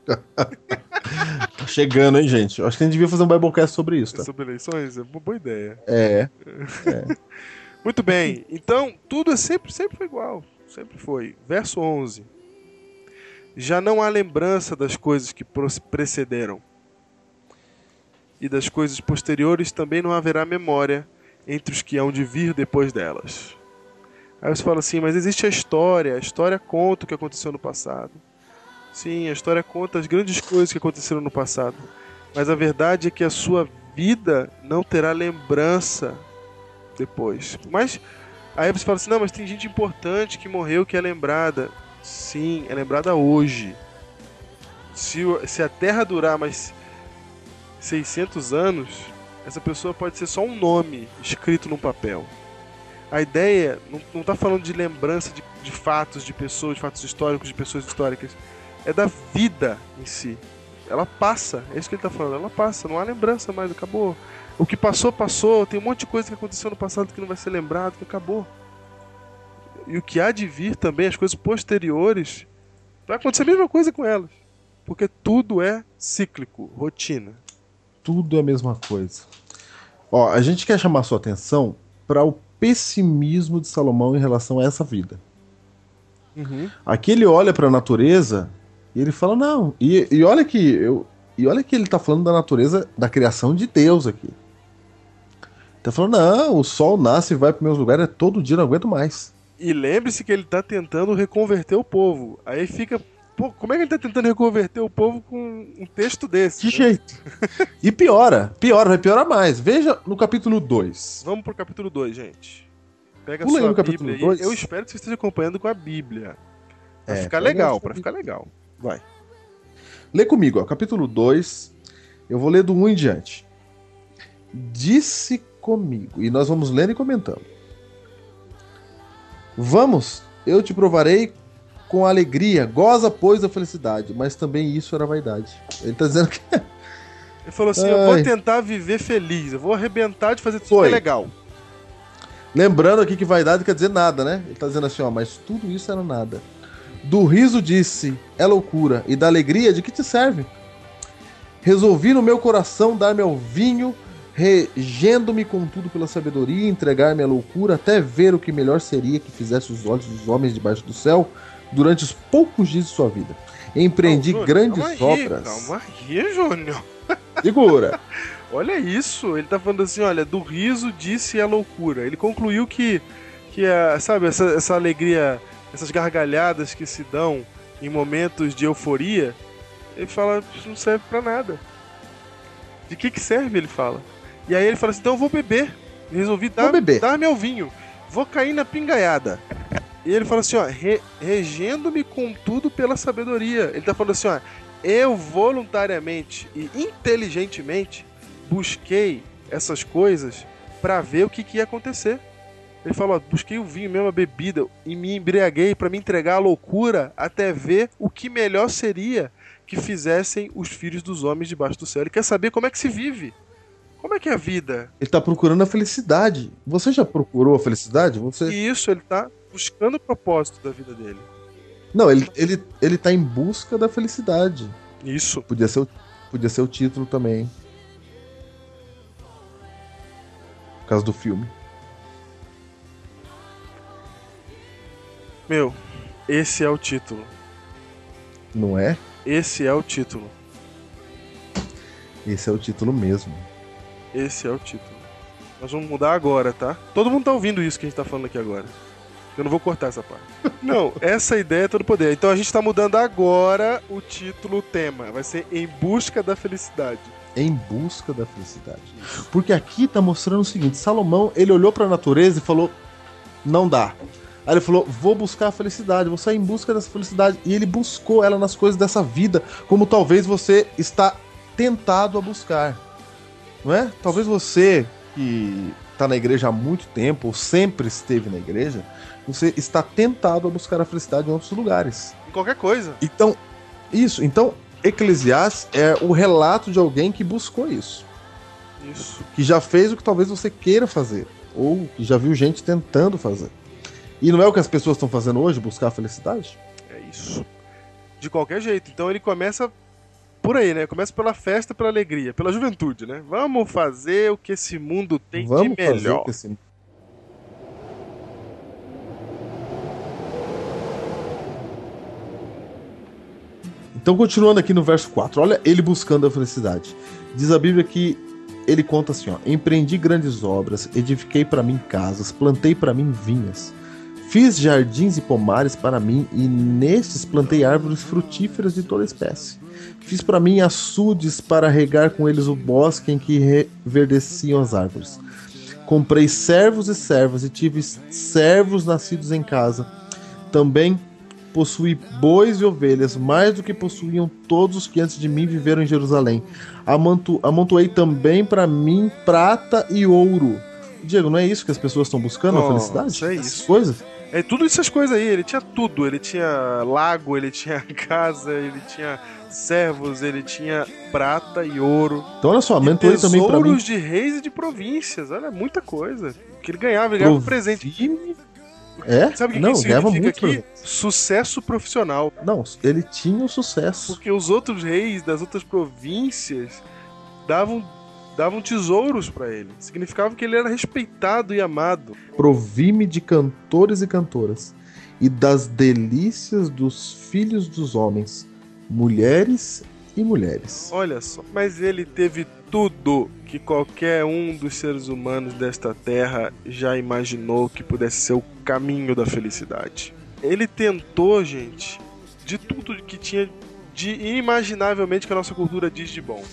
tá chegando, hein, gente? Acho que a gente devia fazer um Biblecast sobre isso, tá? sobre eleições é uma boa ideia. É. Muito bem. Então, tudo é sempre, sempre foi igual. Sempre foi. Verso 11. Já não há lembrança das coisas que precederam. E das coisas posteriores também não haverá memória entre os que hão de vir depois delas. Aí você fala assim, mas existe a história. A história conta o que aconteceu no passado. Sim, a história conta as grandes coisas que aconteceram no passado. Mas a verdade é que a sua vida não terá lembrança depois. Mas aí você fala assim, não, mas tem gente importante que morreu que é lembrada. Sim, é lembrada hoje. se, se a Terra durar mais 600 anos, essa pessoa pode ser só um nome escrito num papel. A ideia não, não tá falando de lembrança de, de fatos, de pessoas, de fatos históricos, de pessoas históricas. É da vida em si. Ela passa, é isso que ele tá falando, ela passa, não há lembrança mais, acabou. O que passou, passou, tem um monte de coisa que aconteceu no passado que não vai ser lembrado, que acabou. E o que há de vir também, as coisas posteriores, vai acontecer a mesma coisa com elas. Porque tudo é cíclico, rotina. Tudo é a mesma coisa. Ó, a gente quer chamar sua atenção para o pessimismo de Salomão em relação a essa vida. Aqui ele olha para a natureza e ele fala não. E, e olha que eu e olha que ele tá falando da natureza da criação de Deus aqui. Tá falando não, o sol nasce e vai para meus lugares é todo dia, não aguento mais. E lembre-se que ele tá tentando reconverter o povo. Aí fica. Pô, como é que ele tá tentando reconverter o povo com um texto desse? Que né? jeito. E piora, piora, vai piorar mais. Veja no capítulo 2. Vamos pro capítulo 2, gente. Pega Pula sua no capítulo Bíblia dois. Eu espero que você esteja acompanhando com a Bíblia. Pra É, ficar legal, a sua pra ficar legal. Vai. Lê comigo, ó, capítulo 2. Eu vou ler do 1 em diante. Disse comigo, e nós vamos lendo e comentando. Vamos, eu te provarei com alegria, goza, pois, da felicidade, mas também isso era vaidade. Ele tá dizendo que Ele falou assim: eu vou Ai. tentar viver feliz, eu vou arrebentar de fazer tudo Foi. que é legal. Lembrando aqui que vaidade quer dizer nada, né? Ele tá dizendo assim, ó, mas tudo isso era nada. Do riso disse, é loucura, e da alegria, de que te serve? Resolvi no meu coração dar-me ao vinho, regendo-me contudo pela sabedoria, entregar-me à loucura, até ver o que melhor seria que fizesse os olhos dos homens debaixo do céu durante os poucos dias de sua vida. Empreendi Não, Júnior, grandes calma aí, obras. Calma aí, Júnior. Segura! Olha isso, ele tá falando assim, olha, do riso disse a loucura. Ele concluiu que, que a, sabe, essa, essa alegria, essas gargalhadas que se dão em momentos de euforia, ele fala, isso não serve pra nada. De que que serve, ele fala. E aí ele fala assim, então eu vou beber. Resolvi dar, beber. dar meu vinho. Vou cair na pingaiada. E ele fala assim, ó, re- regendo-me contudo pela sabedoria. Ele tá falando assim, ó, eu voluntariamente e inteligentemente busquei essas coisas pra ver o que, que ia acontecer. Ele falou, ó, busquei o vinho mesmo, a bebida, e me embriaguei pra me entregar à loucura até ver o que melhor seria que fizessem os filhos dos homens debaixo do céu. Ele quer saber como é que se vive. Como é que é a vida? Ele tá procurando a felicidade. Você já procurou a felicidade? Você... E isso ele tá buscando o propósito da vida dele. Não, ele, ele, ele tá em busca da felicidade. Isso. Podia ser, o, podia ser o título também. Por causa do filme. Meu, esse é o título. Não é? Esse é o título. Esse é o título mesmo. Esse é o título. Nós vamos mudar agora, tá? Todo mundo tá ouvindo isso que a gente tá falando aqui agora. Eu não vou cortar essa parte. Não, essa ideia é todo poder. Então a gente tá mudando agora o título, o tema. Vai ser Em Busca da Felicidade. Em busca da felicidade. Porque aqui tá mostrando o seguinte: Salomão, ele olhou pra natureza e falou: Não dá. Aí ele falou: Vou buscar a felicidade, vou sair em busca dessa felicidade. E ele buscou ela nas coisas dessa vida, como talvez você está tentado a buscar. Não é? Talvez você que está na igreja há muito tempo, ou sempre esteve na igreja, você está tentado a buscar a felicidade em outros lugares. Em qualquer coisa. Então, isso. Então, Eclesiastes é o relato de alguém que buscou isso. Isso. Que já fez o que talvez você queira fazer. Ou que já viu gente tentando fazer. E não é o que as pessoas estão fazendo hoje, buscar a felicidade? É isso. De qualquer jeito. Então ele começa por aí, né? Começa pela festa, pela alegria, pela juventude, né? Vamos fazer o que esse mundo tem Vamos de fazer melhor. com esse... Então, continuando aqui no verso 4, olha ele buscando a felicidade. Diz a Bíblia que ele conta assim: ó, empreendi grandes obras, edifiquei para mim casas, plantei para mim vinhas, fiz jardins e pomares para mim, e nestes plantei árvores frutíferas de toda espécie. Fiz para mim açudes para regar com eles o bosque em que reverdeciam as árvores. Comprei servos e servas e tive servos nascidos em casa. Também possuí bois e ovelhas, mais do que possuíam todos os que antes de mim viveram em Jerusalém. Amonto, amontoei também para mim prata e ouro. Diego, não é isso que as pessoas estão buscando, a Nossa, felicidade? é Essas isso. coisas? É tudo essas coisas aí, ele tinha tudo. Ele tinha lago, ele tinha casa, ele tinha servos, ele tinha prata e ouro. Então olha só, amontoei também para mim tesouros de reis e de províncias. Olha, muita coisa. Que ele ganhava, ele ganhava um presente. É? Sabe o que, não, que ganhava muito. aqui? Sucesso profissional. Não, ele tinha o sucesso. Porque os outros reis das outras províncias davam, davam tesouros pra ele. Significava que ele era respeitado e amado. Provi-me de cantores e cantoras, e das delícias dos filhos dos homens, mulheres e mulheres. Olha só. Mas ele teve tudo que qualquer um dos seres humanos desta terra já imaginou que pudesse ser o caminho da felicidade. Ele tentou, gente, de tudo que tinha de inimaginavelmente que a nossa cultura diz de bom.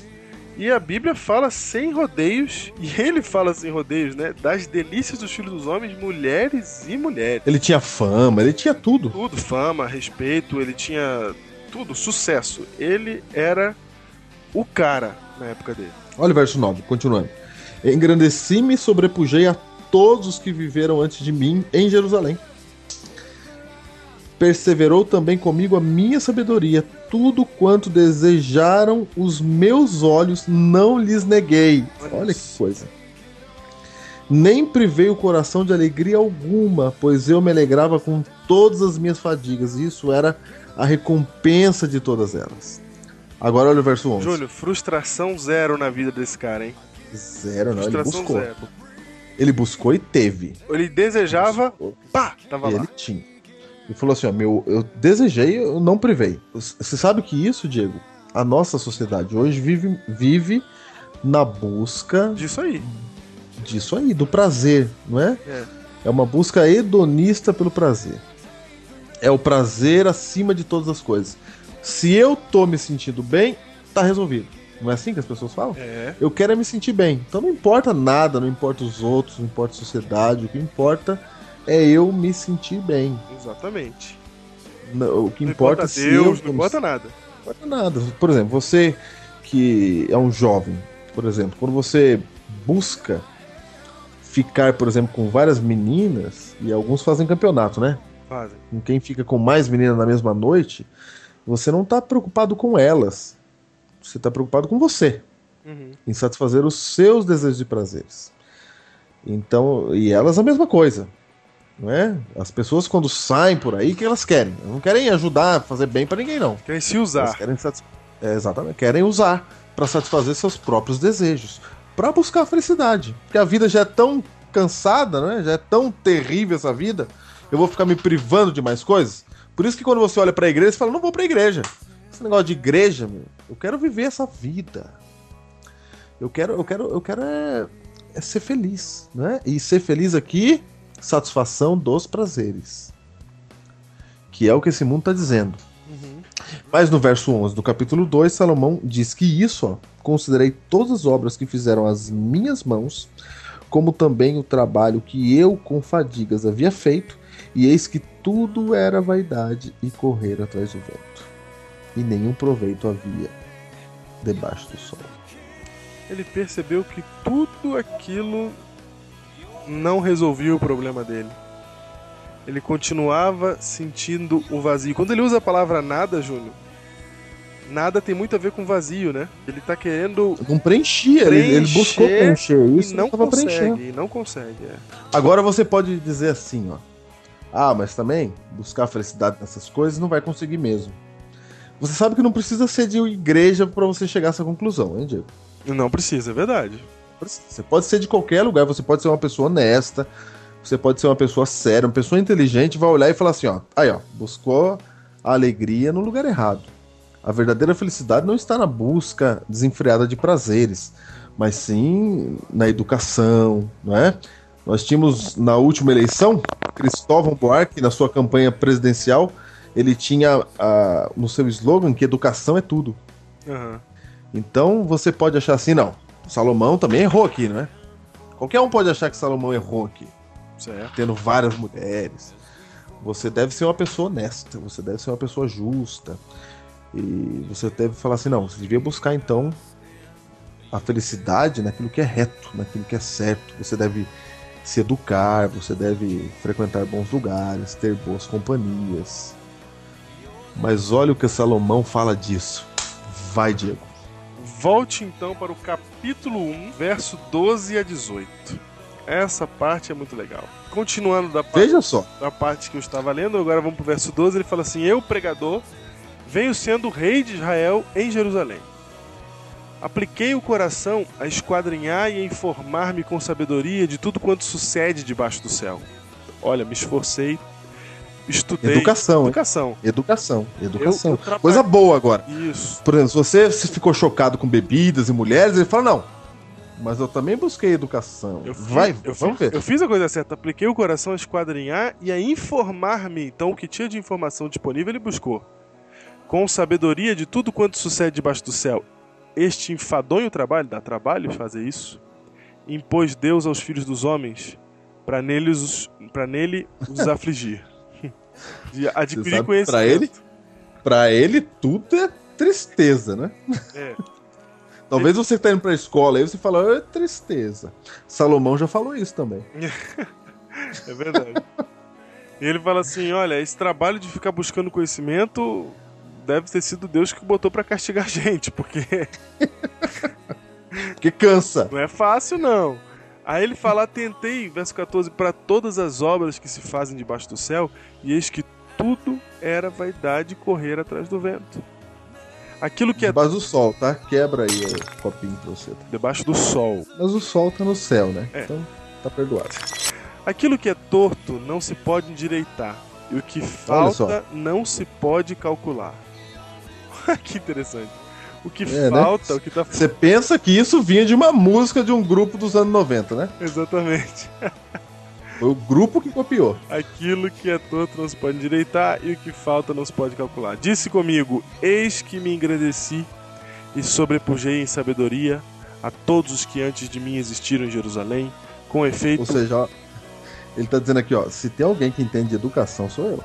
E a Bíblia fala sem rodeios, e ele fala sem rodeios, né? Das delícias dos filhos dos homens, mulheres e mulheres. Ele tinha fama, ele tinha tudo. Tudo, fama, respeito, ele tinha tudo, sucesso. Ele era o cara na época dele. Olha o verso 9, continuando. Engrandeci-me e sobrepujei a todos os que viveram antes de mim em Jerusalém. Perseverou também comigo a minha sabedoria. Tudo quanto desejaram os meus olhos, não lhes neguei. Olha que coisa. Nem privei o coração de alegria alguma, pois eu me alegrava com todas as minhas fadigas. Isso era a recompensa de todas elas. Agora olha o verso 11. Júlio, frustração zero na vida desse cara, hein? Zero, não. Ele buscou. zero. Ele buscou e teve. Ele desejava, Buscou. pá, tava Ele lá. tinha. Ele falou assim: ó, meu, eu desejei, eu não privei. Você sabe que isso, Diego, a nossa sociedade hoje vive, vive na busca Disso aí. disso aí, do prazer, não é? É. É uma busca hedonista pelo prazer. É o prazer acima de todas as coisas. Se eu tô me sentindo bem, tá resolvido. Não é assim que as pessoas falam? É. Eu quero é me sentir bem. Então não importa nada, não importa os outros, não importa a sociedade. O que importa é eu me sentir bem. Exatamente. Não, O que Não importa, importa é se Deus, eu não importa nada. não importa nada. Por exemplo, você que é um jovem, por exemplo, quando você busca ficar, por exemplo, com várias meninas, e alguns fazem campeonato, né? Fazem. Com quem fica com mais meninas na mesma noite, você não tá preocupado com elas. Você tá preocupado com você, Uhum. em satisfazer os seus desejos e prazeres. Então, e elas a mesma coisa. Não é? As pessoas quando saem por aí, o que elas querem? Elas não querem ajudar a fazer bem pra ninguém não. Querem se Elas usar. querem, satis- é, exatamente, querem usar para satisfazer seus próprios desejos, para buscar a felicidade. Porque a vida já é tão cansada, né? Já é tão terrível essa vida. Eu vou ficar me privando de mais coisas. Por isso que quando você olha para a igreja, você fala: "Não vou para a igreja". Esse negócio de igreja, meu, eu quero viver essa vida. Eu quero, eu quero, eu quero é, é ser feliz, né? E ser feliz aqui, satisfação dos prazeres. Que é o que esse mundo está dizendo. Uhum. Mas no verso 11 do capítulo 2, Salomão diz que isso, ó, considerei todas as obras que fizeram as minhas mãos, como também o trabalho que eu com fadigas havia feito, e eis que tudo era vaidade e correr atrás do vento. E nenhum proveito havia debaixo do sol. Ele percebeu que tudo aquilo não resolvia o problema dele. Ele continuava sentindo o vazio. Quando ele usa a palavra nada, Júnior, nada tem muito a ver com vazio, né? Ele tá querendo Não preenchia, ele, ele buscou Preencher preencher isso, e não consegue, preenchendo. e não consegue. é. Agora você pode dizer assim, ó. Ah, mas também buscar felicidade nessas coisas não vai conseguir mesmo. Você sabe que não precisa ser de igreja para você chegar a essa conclusão, hein, Diego? Não precisa, é verdade. Você pode ser de qualquer lugar, você pode ser uma pessoa honesta, você pode ser uma pessoa séria, uma pessoa inteligente, vai olhar e falar assim, ó, aí ó, buscou a alegria no lugar errado. A verdadeira felicidade não está na busca desenfreada de prazeres, mas sim na educação, não é? Nós tínhamos na última eleição Cristóvão Buarque na sua campanha presidencial, ele tinha no seu slogan que educação é tudo. Aham. Então você pode achar assim, não. Salomão também errou aqui, não é? Qualquer um pode achar que Salomão errou aqui, Certo. tendo várias mulheres. você deve ser uma pessoa honesta, você deve ser uma pessoa justa. E você deve falar assim, não, você devia buscar então a felicidade naquilo que é reto, naquilo que é certo. Você deve se educar, você deve frequentar bons lugares, ter boas companhias. Mas olha o que Salomão fala disso. Vai, Diego. Volte então para o capítulo 1, verso 12 a 18. Essa parte é muito legal. Continuando da parte, Veja só. da parte que eu estava lendo, agora vamos para o verso 12. Ele fala assim: Eu, pregador, venho sendo rei de Israel em Jerusalém. Apliquei o coração a esquadrinhar e a informar-me com sabedoria de tudo quanto sucede debaixo do céu. Olha, me esforcei, estudei. Educação, hein? Educação. Educação, educação. Eu- eu Coisa boa agora. Isso. Por exemplo, se você se ficou chocado com bebidas e mulheres, ele fala, não. Mas eu também busquei educação. Eu fiz, Vai, eu vamos fiz, ver. Eu fiz a coisa certa, apliquei o coração a esquadrinhar e a informar-me. Então, o que tinha de informação disponível, ele buscou. Com sabedoria de tudo quanto sucede debaixo do céu. Este enfadonho trabalho, dá trabalho fazer isso, impôs Deus aos filhos dos homens para nele os, pra nele os afligir. De adquirir sabe, conhecimento. pra ele? Pra ele, tudo é tristeza, né? É. Talvez você tá indo pra escola aí, você fala, é tristeza. Salomão já falou isso também. É verdade. e ele fala assim: olha, esse trabalho de ficar buscando conhecimento deve ter sido Deus que botou pra castigar a gente, porque Porque cansa. não é fácil, não. Aí ele fala: tentei, verso 14, para todas as obras que se fazem debaixo do céu, e eis que tudo era vaidade correr atrás do vento. Aquilo que é Debaixo do sol, tá? Quebra aí o copinho pra você. debaixo do sol. Mas o sol tá no céu, né? É. Então tá perdoado. Aquilo que é torto não se pode endireitar, e o que falta não se pode calcular. que interessante. O que É, né? falta, o que tá Você pensa que isso vinha de uma música de um grupo dos anos 90, né? Exatamente. Foi o grupo que copiou. Aquilo que é torto não se pode endireitar e o que falta não se pode calcular. Disse comigo: Eis que me engrandeci e sobrepujei em sabedoria a todos os que antes de mim existiram em Jerusalém. Com efeito, Ou seja, ó, ele tá dizendo aqui, ó, se tem alguém que entende de educação, sou eu.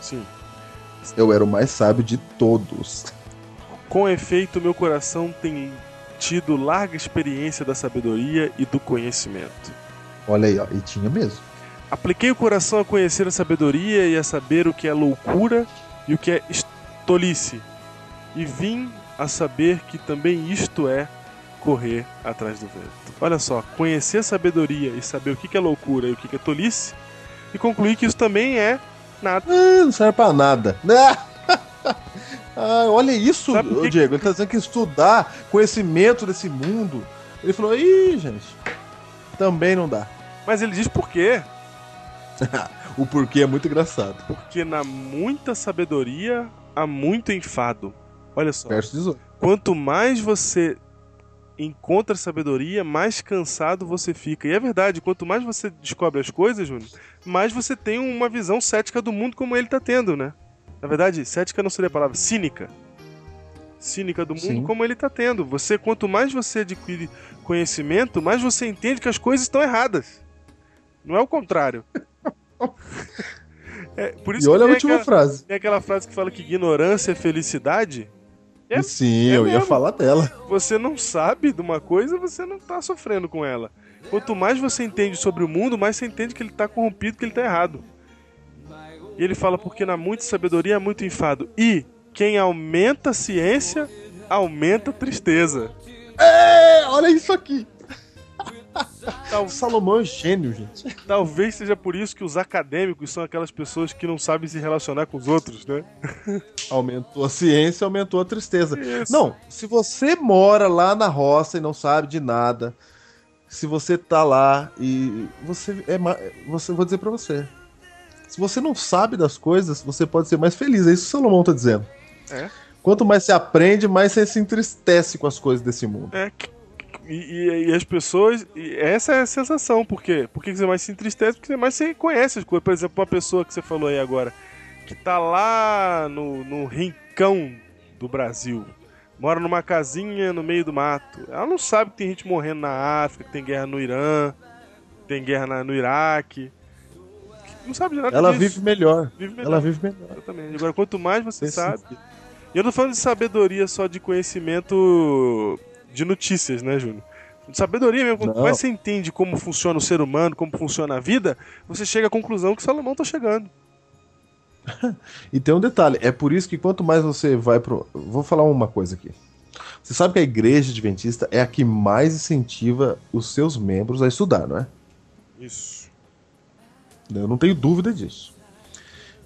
sim. Eu era o mais sábio de todos. Com efeito, meu coração tem tido larga experiência da sabedoria e do conhecimento. Olha aí, ó, e tinha mesmo. Apliquei o coração a conhecer a sabedoria e a saber o que é loucura e o que é tolice. E vim a saber que também isto é correr atrás do vento. Olha só, conhecer a sabedoria e saber o que é loucura e o que é tolice, e concluir que isso também é nada. Ah, não serve pra nada. Ah, olha isso, Sabe Diego. Ele tá dizendo que estudar conhecimento desse mundo. Ele falou, ih, gente, também não dá. Mas ele diz por quê? O porquê é muito engraçado. Porque na muita sabedoria há muito enfado. Olha só. Verso 18. quanto mais você encontra sabedoria, mais cansado você fica. E é verdade, quanto mais você descobre as coisas, Júnior, mais você tem uma visão cética do mundo como ele está tendo, né? Na verdade, cética não seria a palavra, cínica. Cínica do mundo Sim. como ele está tendo. Você, quanto mais você adquire conhecimento, mais você entende que as coisas estão erradas. Não é o contrário. É, por isso E olha que a última aquela, frase. tem aquela frase que fala que ignorância é felicidade. É- Sim, é eu ia mesmo. falar dela. você não sabe de uma coisa, você não tá sofrendo com ela. Quanto mais você entende sobre o mundo, mais você entende que ele tá corrompido, que ele tá errado. E ele fala, porque na muita sabedoria há muito enfado. E quem aumenta a ciência, aumenta a tristeza. É, olha isso aqui. Tal- O Salomão é gênio, gente. talvez seja por isso que os acadêmicos são aquelas pessoas que não sabem se relacionar com os outros, né? Aumentou a ciência, aumentou a tristeza. Isso. Não, se você mora lá na roça e não sabe de nada, se você tá lá e você é você vou dizer pra você. Se você não sabe das coisas, você pode ser mais feliz. É isso que o Salomão tá dizendo. É. Quanto mais você aprende, mais você se entristece com as coisas desse mundo. É, e, e- e as pessoas. e essa é a sensação, por quê? Por que você mais se entristece? Porque você mais você conhece as coisas. Por exemplo, uma pessoa que você falou aí agora, que tá lá no, no rincão do Brasil, mora numa casinha no meio do mato. Ela não sabe que tem gente morrendo na África, que tem guerra no Irã, que tem guerra na- no Iraque. Não sabe de nada Ela disso. vive melhor. Vive melhor. Ela vive melhor. Exatamente. Agora, quanto mais você Nesse sabe. sentido. E eu não tô falando de sabedoria só de conhecimento de notícias, né, Júnior? Sabedoria mesmo. Quanto mais você entende como funciona o ser humano, como funciona a vida, você chega à conclusão que Salomão tá chegando. E tem um detalhe, é por isso que quanto mais você vai pro. Vou falar uma coisa aqui. Você sabe que a igreja adventista é a que mais incentiva os seus membros a estudar, não é? Isso. Eu não tenho dúvida disso.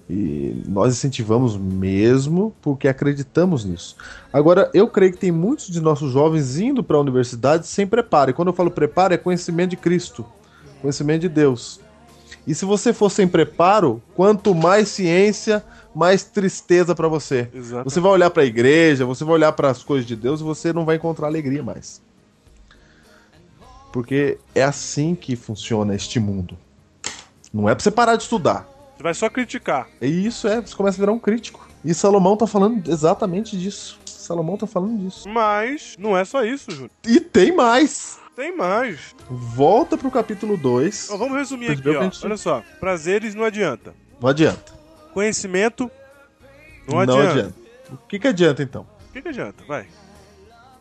E nós incentivamos mesmo porque acreditamos nisso. Agora, eu creio que tem muitos de nossos jovens indo para a universidade sem preparo. E quando eu falo preparo, é conhecimento de Cristo, conhecimento de Deus. E se você for sem preparo, quanto mais ciência, mais tristeza para você. Exato. Você vai olhar para a igreja, você vai olhar para as coisas de Deus e você não vai encontrar alegria mais. Porque é assim que funciona este mundo. Não é para você parar de estudar. Você vai só criticar. E isso é, você começa a virar um crítico. E Salomão tá falando exatamente disso. Salomão tá falando disso. Mas não é só isso, Júnior. E tem mais. Tem mais. Volta pro capítulo 2. Então, vamos resumir aqui, ó. gente- Olha só. Prazeres não adianta. Não adianta. Conhecimento não adianta. O que, que adianta então? O que, que adianta? Vai.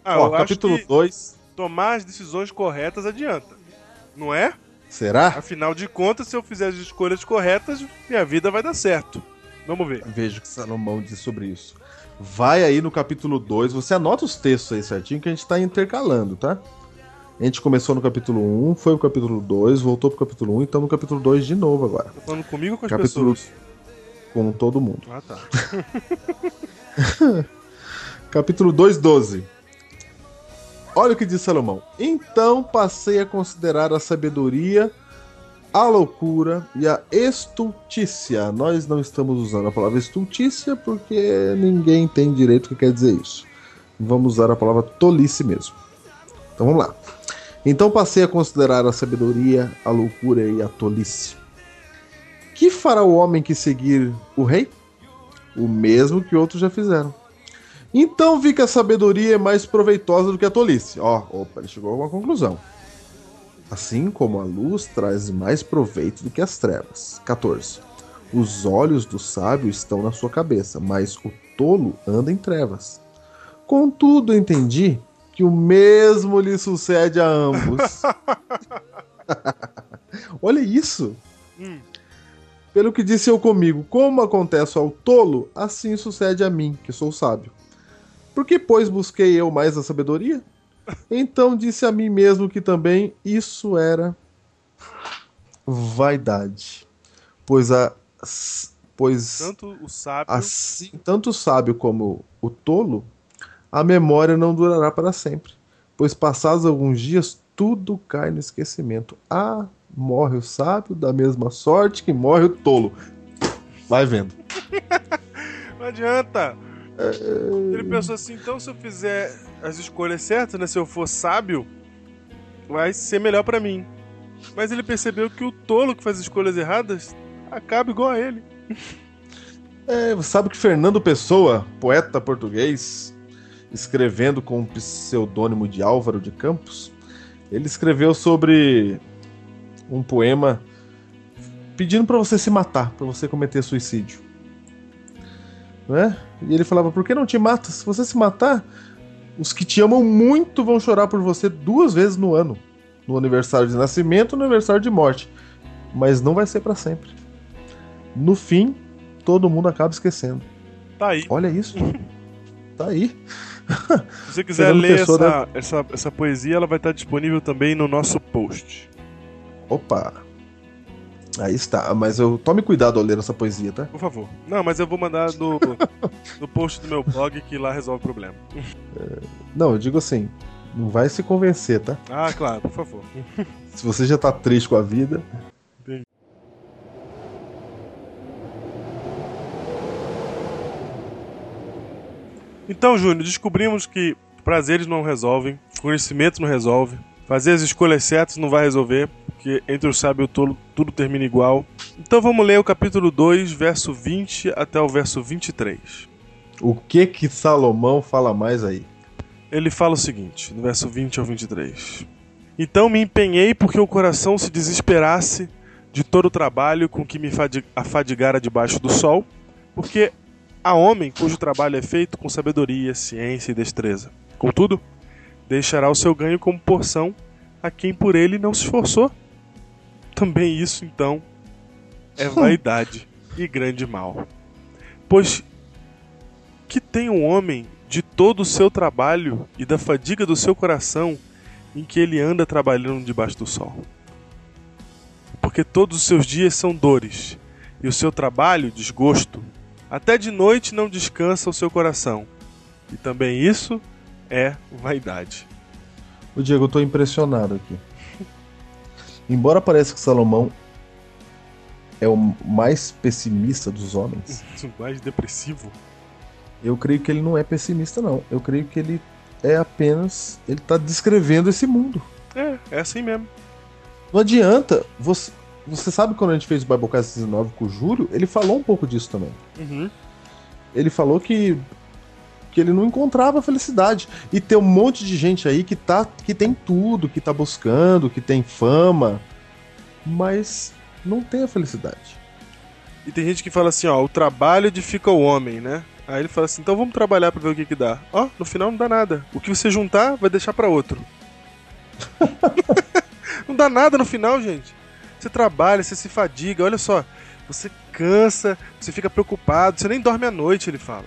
Ah, Ó, capítulo que 2. tomar as decisões corretas adianta. Não é? Será? Afinal de contas, se eu fizer as escolhas corretas, minha vida vai dar certo. Vamos ver. Veja o que Salomão diz sobre isso. Vai aí no capítulo 2. Você anota os textos aí certinho que a gente tá intercalando, tá? A gente começou no capítulo 1, foi pro capítulo 2, voltou pro capítulo 1 e estamos no capítulo 2 de novo agora. Tá falando comigo ou com as Capítulo- pessoas? Com todo mundo. Ah, tá. Capítulo 2, 12. Olha o que diz Salomão. Então passei a considerar a sabedoria, a loucura e a estultícia. Nós não estamos usando a palavra estultícia porque ninguém tem direito que quer dizer isso. Vamos usar a palavra tolice mesmo. Então vamos lá. Então passei a considerar a sabedoria, a loucura e a tolice. Que fará o homem que seguir o rei? O mesmo que outros já fizeram. Então vi que a sabedoria é mais proveitosa do que a tolice. Ó, opa, ele chegou a uma conclusão. Assim como a luz traz mais proveito do que as trevas. 14. Os olhos do sábio estão na sua cabeça, mas o tolo anda em trevas. Contudo, entendi que o mesmo lhe sucede a ambos. Olha isso! Hum. Pelo que disse eu comigo, como acontece ao tolo, assim sucede a mim, que sou sábio. Por que, pois, busquei eu mais a sabedoria? Então disse a mim mesmo que também isso era vaidade. Pois a. Pois Tanto o sábio. assim, tanto o sábio como o tolo, a memória não durará para sempre. Pois passados alguns dias, tudo cai no esquecimento. Ah, morre o sábio da mesma sorte que morre o tolo. Vai vendo. Não adianta. Ele pensou assim, então se eu fizer as escolhas certas, né? Se eu for sábio, vai ser melhor pra mim. Mas ele percebeu que o tolo que faz escolhas erradas acaba igual a ele. É, sabe que Fernando Pessoa, poeta português, escrevendo com o pseudônimo de Álvaro de Campos, ele escreveu sobre um poema pedindo para você se matar, para você cometer suicídio. Não é? E ele falava: "Por que não te mata? Se você se matar, os que te amam muito vão chorar por você duas vezes no ano, no aniversário de nascimento e no aniversário de morte, mas não vai ser para sempre. No fim, todo mundo acaba esquecendo. Tá aí. Olha isso. tá aí. Se você quiser ler essa, essa, essa poesia, ela vai estar disponível também no nosso post. Opa. Aí está. Mas eu tome cuidado ao ler essa poesia, tá? Por favor. Não, mas eu vou mandar no, no post do meu blog que lá resolve o problema. Não, eu digo assim. Não vai se convencer, tá? Ah, claro, por favor. Se você já tá triste com a vida. Então, Júnior, descobrimos que prazeres não resolvem, conhecimento não resolve, fazer as escolhas certas não vai resolver, porque entre o sábio e o tolo tudo termina igual. Então vamos ler o capítulo 2, verso 20 até o verso 23. O que que Salomão fala mais aí? Ele fala o seguinte, no verso 20 ao 23. Então me empenhei porque o coração se desesperasse de todo o trabalho com que me fadi- afadigara debaixo do sol, porque há homem cujo trabalho é feito com sabedoria, ciência e destreza. Contudo, deixará o seu ganho como porção a quem por ele não se esforçou. Também isso, então, é vaidade e grande mal. Pois que tem um homem de todo o seu trabalho e da fadiga do seu coração em que ele anda trabalhando debaixo do sol? Porque todos os seus dias são dores, e o seu trabalho, desgosto. Até de noite não descansa o seu coração. E também isso é vaidade. O Diego, eu tô impressionado aqui. Embora pareça que Salomão é o mais pessimista dos homens, O mais depressivo. eu creio que ele não é pessimista, não. Eu creio que ele é apenas. Ele tá descrevendo esse mundo. É, é assim mesmo. Não adianta. Você, você sabe quando a gente fez o Biblecast 19 com o Júlio? Ele falou um pouco disso também. Uhum. Ele falou que. Que ele não encontrava felicidade. E tem um monte de gente aí que, tá, que tem tudo, que tá buscando, que tem fama, mas não tem a felicidade. E tem gente que fala assim, ó, o trabalho edifica o homem, né? Aí ele fala assim, então vamos trabalhar pra ver o que que dá. Ó, no final não dá nada. O que você juntar, vai deixar pra outro. não dá nada no final, gente. Você trabalha, você se fadiga, olha só. Você cansa, você fica preocupado, você nem dorme à noite, ele fala.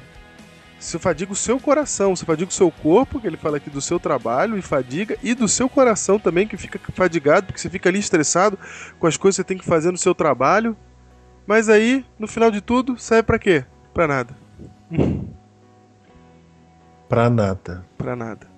Você fadiga o seu coração, você fadiga o seu corpo, que ele fala aqui do seu trabalho e fadiga, e do seu coração também, que fica fadigado, porque você fica ali estressado com as coisas que você tem que fazer no seu trabalho. Mas aí, no final de tudo, serve pra quê? Pra nada. Pra nada. Pra nada.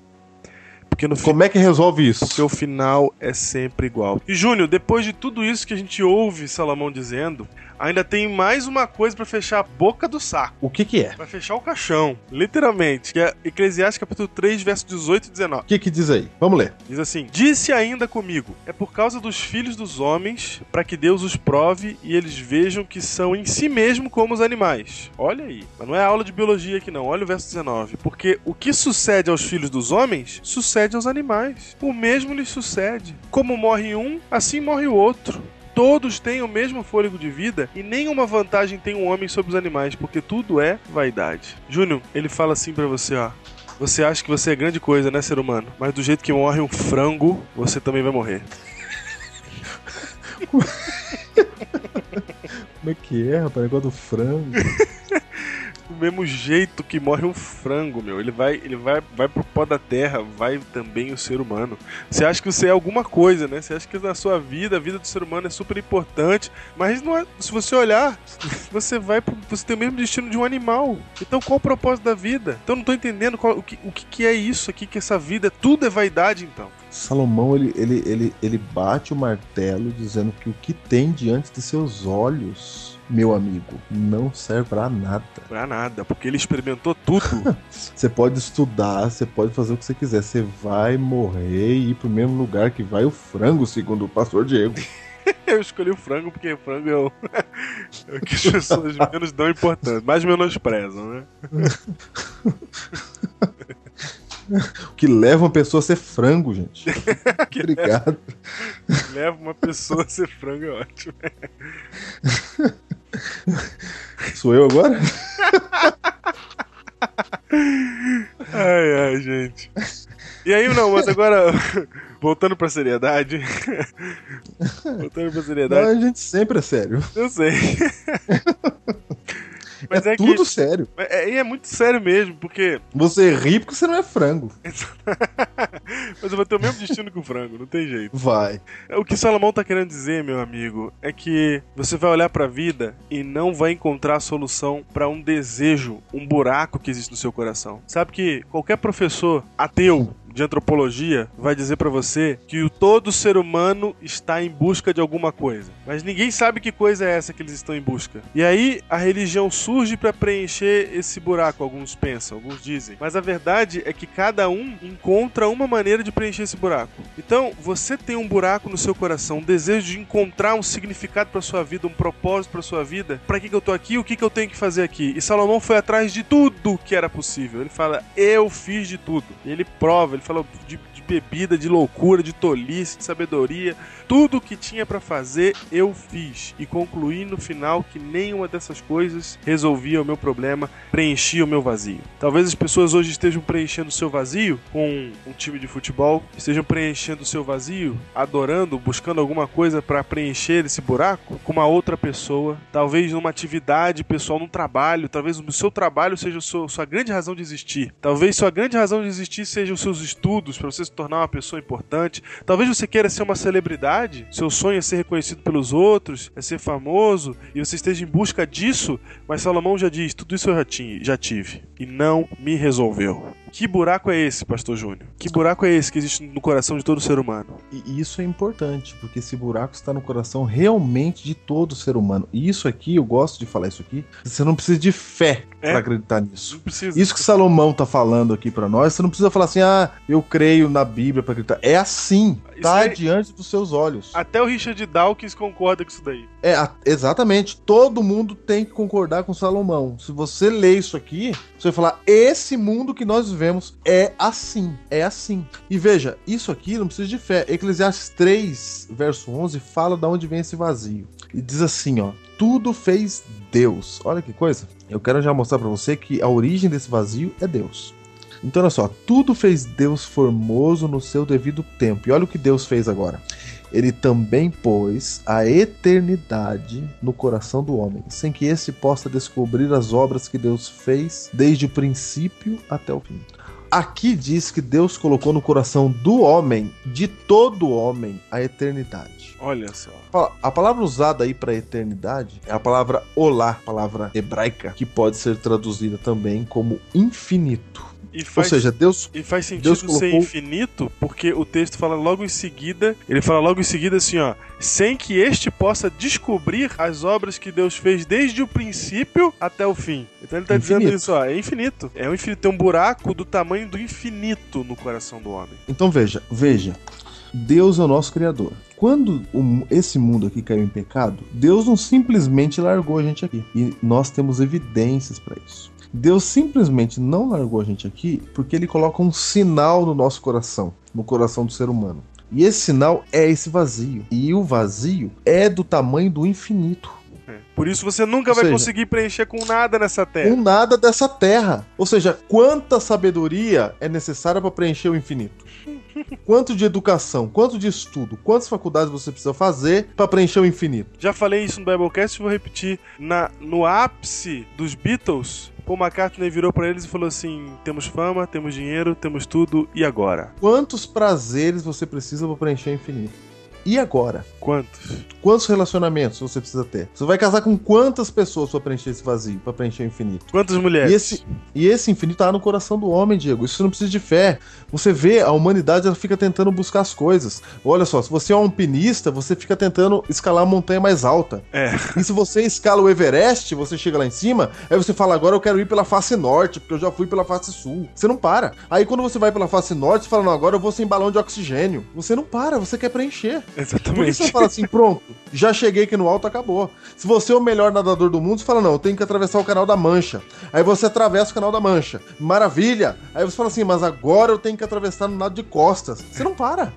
Porque no Como é que resolve isso? seu final é sempre igual. E Júnior, depois de tudo isso que a gente ouve Salomão dizendo, ainda tem mais uma coisa pra fechar a boca do saco. O que que é? Pra fechar o caixão, literalmente. Que é Eclesiastes capítulo 3, verso 18 e 19. O que que diz aí? Vamos ler. Diz assim: Disse ainda comigo: É por causa dos filhos dos homens, para que Deus os prove e eles vejam que são em si mesmo como os animais. Olha aí, mas não é aula de biologia aqui não. Olha o verso 19. Porque o que sucede aos filhos dos homens, sucede aos animais. O mesmo lhes sucede. Como morre um, assim morre o outro. Todos têm o mesmo fôlego de vida e nenhuma vantagem tem um homem sobre os animais, porque tudo é vaidade. Júnior, ele fala assim pra você, ó. Você acha que você é grande coisa, né, ser humano? Mas do jeito que morre um frango, você também vai morrer. Como é que é, rapaz? Negócio do frango. Mesmo jeito que morre um frango, meu. Ele vai, ele vai, vai pro pó da terra, vai também o ser humano. Você acha que você é alguma coisa, né? Você acha que na sua vida, a vida do ser humano é super importante, mas não é, se você olhar, você vai pro, você tem o mesmo destino de um animal. Então qual o propósito da vida? Então não tô entendendo qual- o, que, o que que é isso aqui, que essa vida, tudo é vaidade então. Salomão, ele, ele, ele, ele bate o martelo dizendo que o que tem diante de seus olhos, meu amigo, não serve pra nada. Pra nada, porque ele experimentou tudo. Você pode estudar, você pode fazer o que você quiser, você vai morrer e ir pro mesmo lugar que vai o frango, segundo o pastor Diego. Eu escolhi o frango porque frango é o, é o que as pessoas menos dão importância, mais menosprezam, né? O que leva uma pessoa a ser frango, gente. Obrigado. Leva uma pessoa a ser frango é ótimo. Sou eu agora? Ai, ai, gente. E aí, não, mas agora, voltando pra seriedade. voltando pra Não, seriedade, a gente sempre é sério. eu sei. Mas é, é tudo que. sério. É, e é muito sério mesmo, porque. Você ri porque você não é frango. Mas eu vou ter o mesmo destino que o frango, não tem jeito. Vai. O que Salomão tá querendo dizer, meu amigo, é que você vai olhar pra vida e não vai encontrar a solução pra um desejo, um buraco que existe no seu coração. Sabe que qualquer professor ateu de antropologia vai dizer pra você que o todo ser humano está em busca de alguma coisa, mas ninguém sabe que coisa é essa que eles estão em busca. E aí a religião surge pra preencher esse buraco, alguns pensam, alguns dizem. Mas a verdade é que cada um encontra uma maneira de preencher esse buraco. Então, você tem um buraco no seu coração, um desejo de encontrar um significado pra sua vida, um propósito pra sua vida. Pra que, que eu tô aqui? O que, que eu tenho que fazer aqui? E Salomão foi atrás de tudo que era possível. Ele fala: "Eu fiz de tudo". E ele prova, ele fala de, de bebida, de loucura, de tolice, de sabedoria. Tudo o que tinha pra fazer, eu fiz. E concluí no final que nenhuma dessas coisas resolvia o meu problema, preenchia o meu vazio. Talvez as pessoas hoje estejam preenchendo o seu vazio com um time de futebol, estejam preenchendo o seu vazio, adorando, buscando alguma coisa pra preencher esse buraco com uma outra pessoa, talvez numa atividade pessoal, num trabalho, talvez o seu trabalho seja o seu- sua grande razão de existir. Talvez sua grande razão de existir seja os seus estudos para você se tornar uma pessoa importante. Talvez você queira ser uma celebridade, seu sonho é ser reconhecido pelos outros, é ser famoso e você esteja em busca disso, mas Salomão já diz: tudo isso eu já, tinha, já tive e não me resolveu. Que buraco é esse, Pastor Júnior? Que buraco é esse que existe no coração de todo ser humano? E isso é importante, porque esse buraco está no coração realmente de todo ser humano. E isso aqui, eu gosto de falar isso aqui, você não precisa de fé É. para acreditar nisso. Não precisa. Isso que Salomão tá falando aqui pra nós, você não precisa falar assim, ah, eu creio na Bíblia pra acreditar. É assim, Isso tá aí- diante dos seus olhos. Até o Richard Dawkins concorda com isso daí. É, exatamente. Todo mundo tem que concordar com Salomão. Se você lê isso aqui, você vai falar: esse mundo que nós vivemos é assim. É assim. E veja, isso aqui não precisa de fé. Eclesiastes 3, verso 11, fala de onde vem esse vazio. E diz assim: ó, tudo fez Deus. Olha que coisa. Eu quero já mostrar pra você que a origem desse vazio é Deus. Então, olha só, tudo fez Deus formoso no seu devido tempo. E olha o que Deus fez agora ele também pôs a eternidade no coração do homem, sem que esse possa descobrir as obras que Deus fez desde o princípio até o fim. Aqui diz que Deus colocou no coração do homem, de todo homem, a eternidade. Olha só. A palavra usada aí para eternidade é a palavra olá, palavra hebraica, que pode ser traduzida também como infinito. E Ou faz, seja, Deus e faz sentido Deus ser colocou- infinito, porque o texto fala logo em seguida, ele fala logo em seguida assim, ó, sem que este possa descobrir as obras que Deus fez desde o princípio até o fim. Então ele tá dizendo Infinito. isso, ó, é infinito. É um infinito, tem um buraco do tamanho do infinito no coração do homem. Então veja, veja. Deus é o nosso Criador. Quando o esse mundo aqui caiu em pecado, Deus não simplesmente largou a gente aqui. E nós temos evidências para isso. Deus simplesmente não largou a gente aqui porque ele coloca um sinal no nosso coração, no coração do ser humano. E esse sinal é esse vazio. E o vazio é do tamanho do infinito. É. Por isso você nunca Ou vai seja- conseguir preencher com nada nessa terra. Com nada dessa terra. Ou seja, quanta sabedoria é necessária para preencher o infinito? Quanto de educação, quanto de estudo, quantas faculdades você precisa fazer para preencher o infinito? Já falei isso no Biblecast e vou repetir. Na, no ápice dos Beatles, Paul McCartney virou pra eles e falou assim: temos fama, temos dinheiro, temos tudo, e agora? Quantos prazeres você precisa para preencher o infinito? E agora? Quantos? Quantos relacionamentos você precisa ter? Você vai casar com quantas pessoas para preencher esse vazio, para preencher o infinito? Quantas mulheres? E esse, e esse infinito tá no coração do homem, Diego. Isso não precisa de fé. Você vê, a humanidade ela fica tentando buscar as coisas. Olha só, se você é um alpinista, você fica tentando escalar a montanha mais alta. É. E se você escala o Everest, você chega lá em cima, aí você fala, agora eu quero ir pela face norte, porque eu já fui pela face sul. Você não para. Aí quando você vai pela face norte, você fala, não, agora eu vou sem balão de oxigênio. Você não para, você quer preencher. Por que Exatamente. você fala assim, pronto, já cheguei aqui no alto, acabou. Se você é o melhor nadador do mundo, você fala, não, eu tenho que atravessar o canal da Mancha. Aí você atravessa o canal da Mancha. Maravilha! Aí você fala assim, mas agora eu tenho que atravessar no nado de costas. Você não para.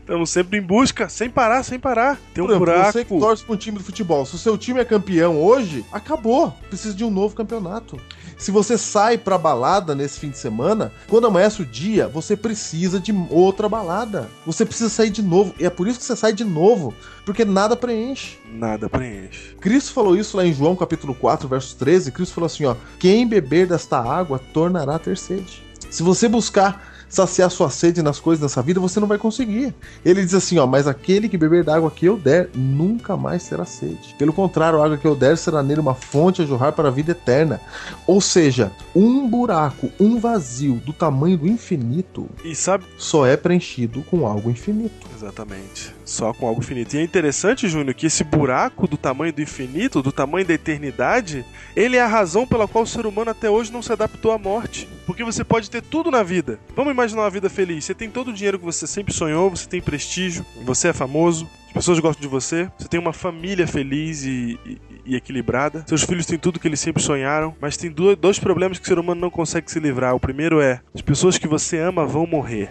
Estamos sempre em busca, sem parar, sem parar. Tem um Por exemplo, buraco. você que torce pra um time de futebol, se o seu time é campeão hoje, acabou. Precisa de um novo campeonato. Se você sai pra balada nesse fim de semana, quando amanhece o dia, você precisa de outra balada. Você precisa sair de novo. E é por isso que você sai de novo, porque nada preenche. Nada preenche. Cristo falou isso lá em João capítulo 4, verso 13. Cristo falou assim, ó: "Quem beber desta água tornará a ter sede". Se você buscar saciar sua sede nas coisas dessa vida, você não vai conseguir. Ele diz assim, ó: "Mas aquele que beber da água que eu der, nunca mais terá sede. Pelo contrário, a água que eu der será nele uma fonte a jorrar para a vida eterna". Ou seja, um buraco, um vazio do tamanho do infinito E sabe. só é preenchido com algo infinito. Exatamente. Só com algo finito. E é interessante, Júnior, que esse buraco do tamanho do infinito, do tamanho da eternidade, ele é a razão pela qual o ser humano até hoje não se adaptou à morte. Porque você pode ter tudo na vida. Vamos imaginar uma vida feliz. Você tem todo o dinheiro que você sempre sonhou, você tem prestígio, você é famoso, as pessoas gostam de você, você tem uma família feliz e, e- e equilibrada, seus filhos têm tudo que eles sempre sonharam, mas tem do- dois problemas que o ser humano não consegue se livrar. O primeiro é: as pessoas que você ama vão morrer.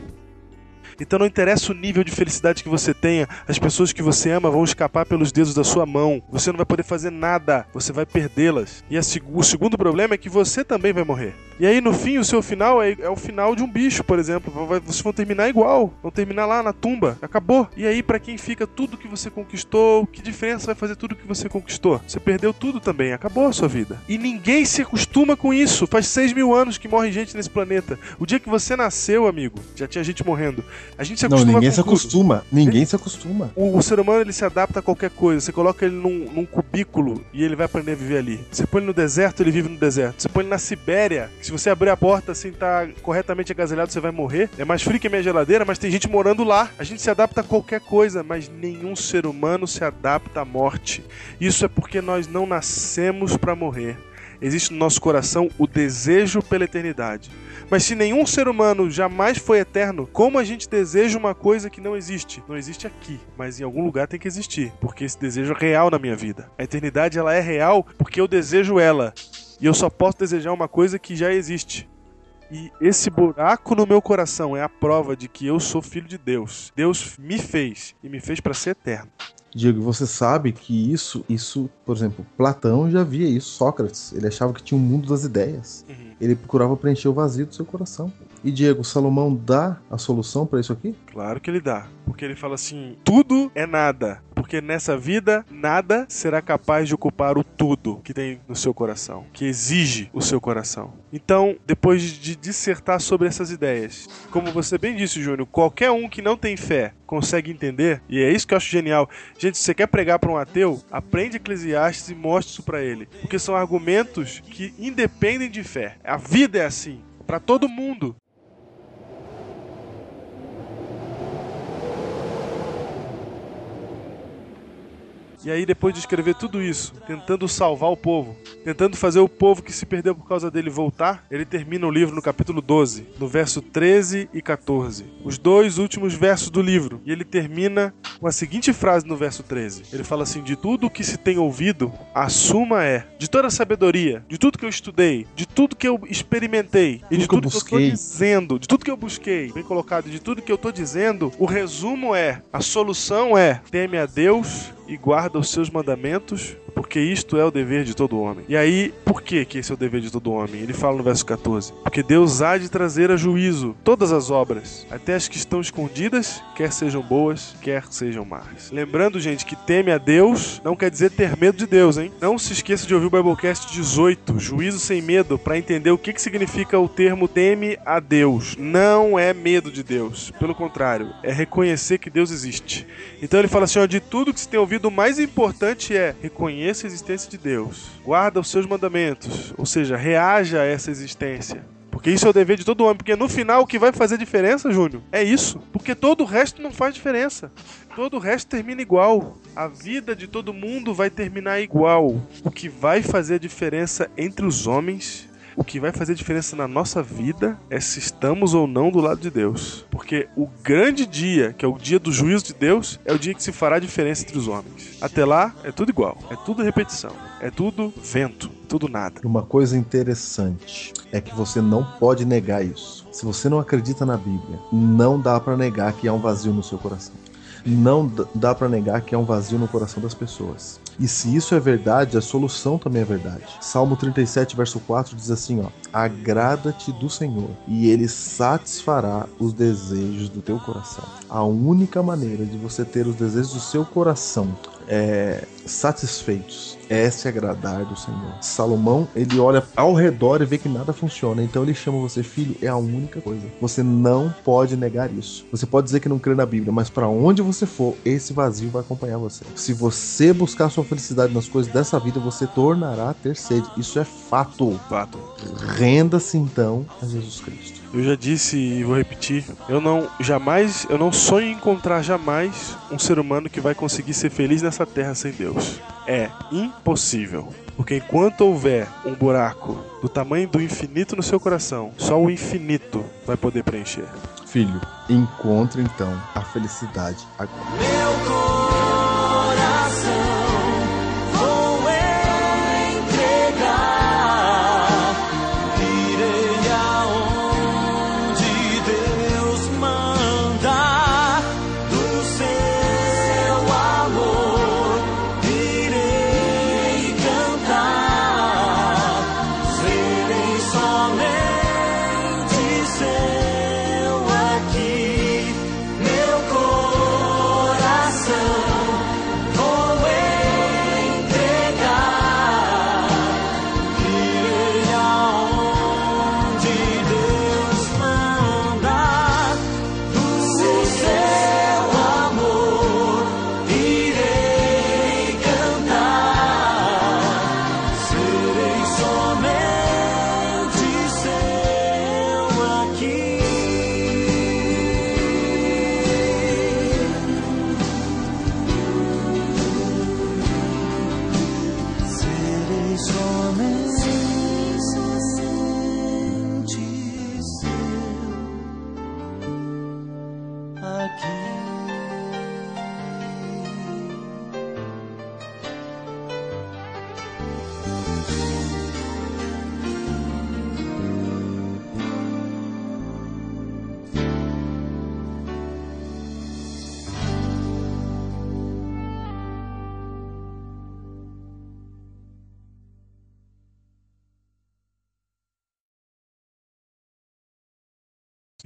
Então não interessa o nível de felicidade que você tenha, as pessoas que você ama vão escapar pelos dedos da sua mão. Você não vai poder fazer nada, você vai perdê-las. E o segundo problema é que você também vai morrer. E aí no fim, o seu final é, é o final de um bicho, por exemplo. Vocês vão terminar igual, vão terminar lá na tumba. Acabou. E aí para quem fica tudo que você conquistou, que diferença vai fazer tudo que você conquistou? Você perdeu tudo também, acabou a sua vida. E ninguém se acostuma com isso. Faz seis mil anos que morre gente nesse planeta. O dia que você nasceu, amigo, já tinha gente morrendo. A gente se Não, acostuma ninguém com se acostuma. Ninguém se acostuma. O, o ser humano ele se adapta a qualquer coisa. Você coloca ele num, num cubículo e ele vai aprender a viver ali. Você põe ele no deserto, ele vive no deserto. Você põe ele na Sibéria, se você abrir a porta assim, tá corretamente agasalhado, você vai morrer. É mais frio que a minha geladeira, mas tem gente morando lá. A gente se adapta a qualquer coisa, mas nenhum ser humano se adapta à morte. Isso é porque nós não nascemos para morrer. Existe no nosso coração o desejo pela eternidade. Mas se nenhum ser humano jamais foi eterno, como a gente deseja uma coisa que não existe? Não existe aqui, mas em algum lugar tem que existir, porque esse desejo é real na minha vida. A eternidade ela é real porque eu desejo ela. E eu só posso desejar uma coisa que já existe. E esse buraco no meu coração é a prova de que eu sou filho de Deus. Deus me fez e me fez para ser eterno. Diego, você sabe que isso, isso, por exemplo, Platão já via isso, Sócrates, ele achava que tinha um mundo das ideias. Uhum. Ele procurava preencher o vazio do seu coração. E Diego, Salomão dá a solução para isso aqui? Claro que ele dá. Porque ele fala assim: tudo é nada. Porque nessa vida, nada será capaz de ocupar o tudo que tem no seu coração, que exige o seu coração. Então, depois de dissertar sobre essas ideias, como você bem disse, Júnior, qualquer um que não tem fé consegue entender, e é isso que eu acho genial. Gente, se você quer pregar para um ateu, aprende Eclesiastes e mostre isso para ele. Porque são argumentos que independem de fé. A vida é assim. Para todo mundo. E aí, depois de escrever tudo isso, tentando salvar o povo, tentando fazer o povo que se perdeu por causa dele voltar, ele termina o livro no capítulo 12, no verso 13 e 14. Os dois últimos versos do livro. E ele termina com a seguinte frase no verso 13. Ele fala assim: De tudo que se tem ouvido, a suma é: de toda a sabedoria, de tudo que eu estudei, de tudo que eu experimentei e de tudo que eu tô dizendo, de tudo que eu busquei, bem colocado, de tudo que eu tô dizendo, o resumo é: a solução é: teme a Deus e guarda os seus mandamentos, porque isto é o dever de todo homem. E aí, por que que esse é o dever de todo homem? Ele fala no verso 14: Porque Deus há de trazer a juízo todas as obras, até as que estão escondidas, quer sejam boas, quer sejam más. Lembrando, gente, que teme a Deus não quer dizer ter medo de Deus, hein? Não se esqueça de ouvir o Biblecast 18, Juízo sem medo, para entender o que que significa o termo teme a Deus. Não é medo de Deus, pelo contrário, é reconhecer que Deus existe. Então ele fala assim: ó, de tudo que se tem ouvido, o mais importante é reconheça a existência de Deus, guarda os seus mandamentos, ou seja, reaja a essa existência. Porque isso é o dever de todo homem. Porque no final o que vai fazer diferença, Júnior, é isso. Porque todo o resto não faz diferença. Todo o resto termina igual. A vida de todo mundo vai terminar igual. O que vai fazer diferença entre os homens o que vai fazer diferença na nossa vida é se estamos ou não do lado de Deus. Porque o grande dia, que é o dia do juízo de Deus, é o dia que se fará a diferença entre os homens. Até lá, é tudo igual. É tudo repetição. É tudo vento. Tudo nada. Uma coisa interessante é que você não pode negar isso. Se você não acredita na Bíblia, não dá pra negar que há um vazio no seu coração. Não dá pra negar que há um vazio no coração das pessoas. E se isso é verdade, a solução também é verdade. Salmo 37, verso 4 diz assim, ó: Agrada-te do Senhor, e ele satisfará os desejos do teu coração. A única maneira de você ter os desejos do seu coração é, satisfeitos é se agradar do Senhor. Salomão, ele olha ao redor e vê que nada funciona, então ele chama você filho, é a única coisa. Você não pode negar isso. Você pode dizer que não crê na Bíblia, mas para onde você for, esse vazio vai acompanhar você. Se você buscar sua felicidade nas coisas dessa vida, você tornará a ter sede. Isso é fato. Fato. Renda-se então a Jesus Cristo. Eu já disse e vou repetir, eu não jamais, eu não sonho em encontrar jamais um ser humano que vai conseguir ser feliz nessa terra sem Deus. É impossível. Porque enquanto houver um buraco do tamanho do infinito no seu coração, só o infinito vai poder preencher. Filho, encontre então a felicidade agora.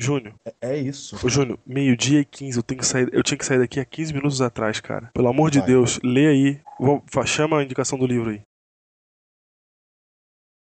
Júnior, É isso. ô Júnior, meio-dia e 15, eu, tenho que sair, eu tinha que sair daqui há 15 minutos atrás, cara. Pelo amor de Vai. Deus, lê aí. Fa- chama a indicação do livro aí.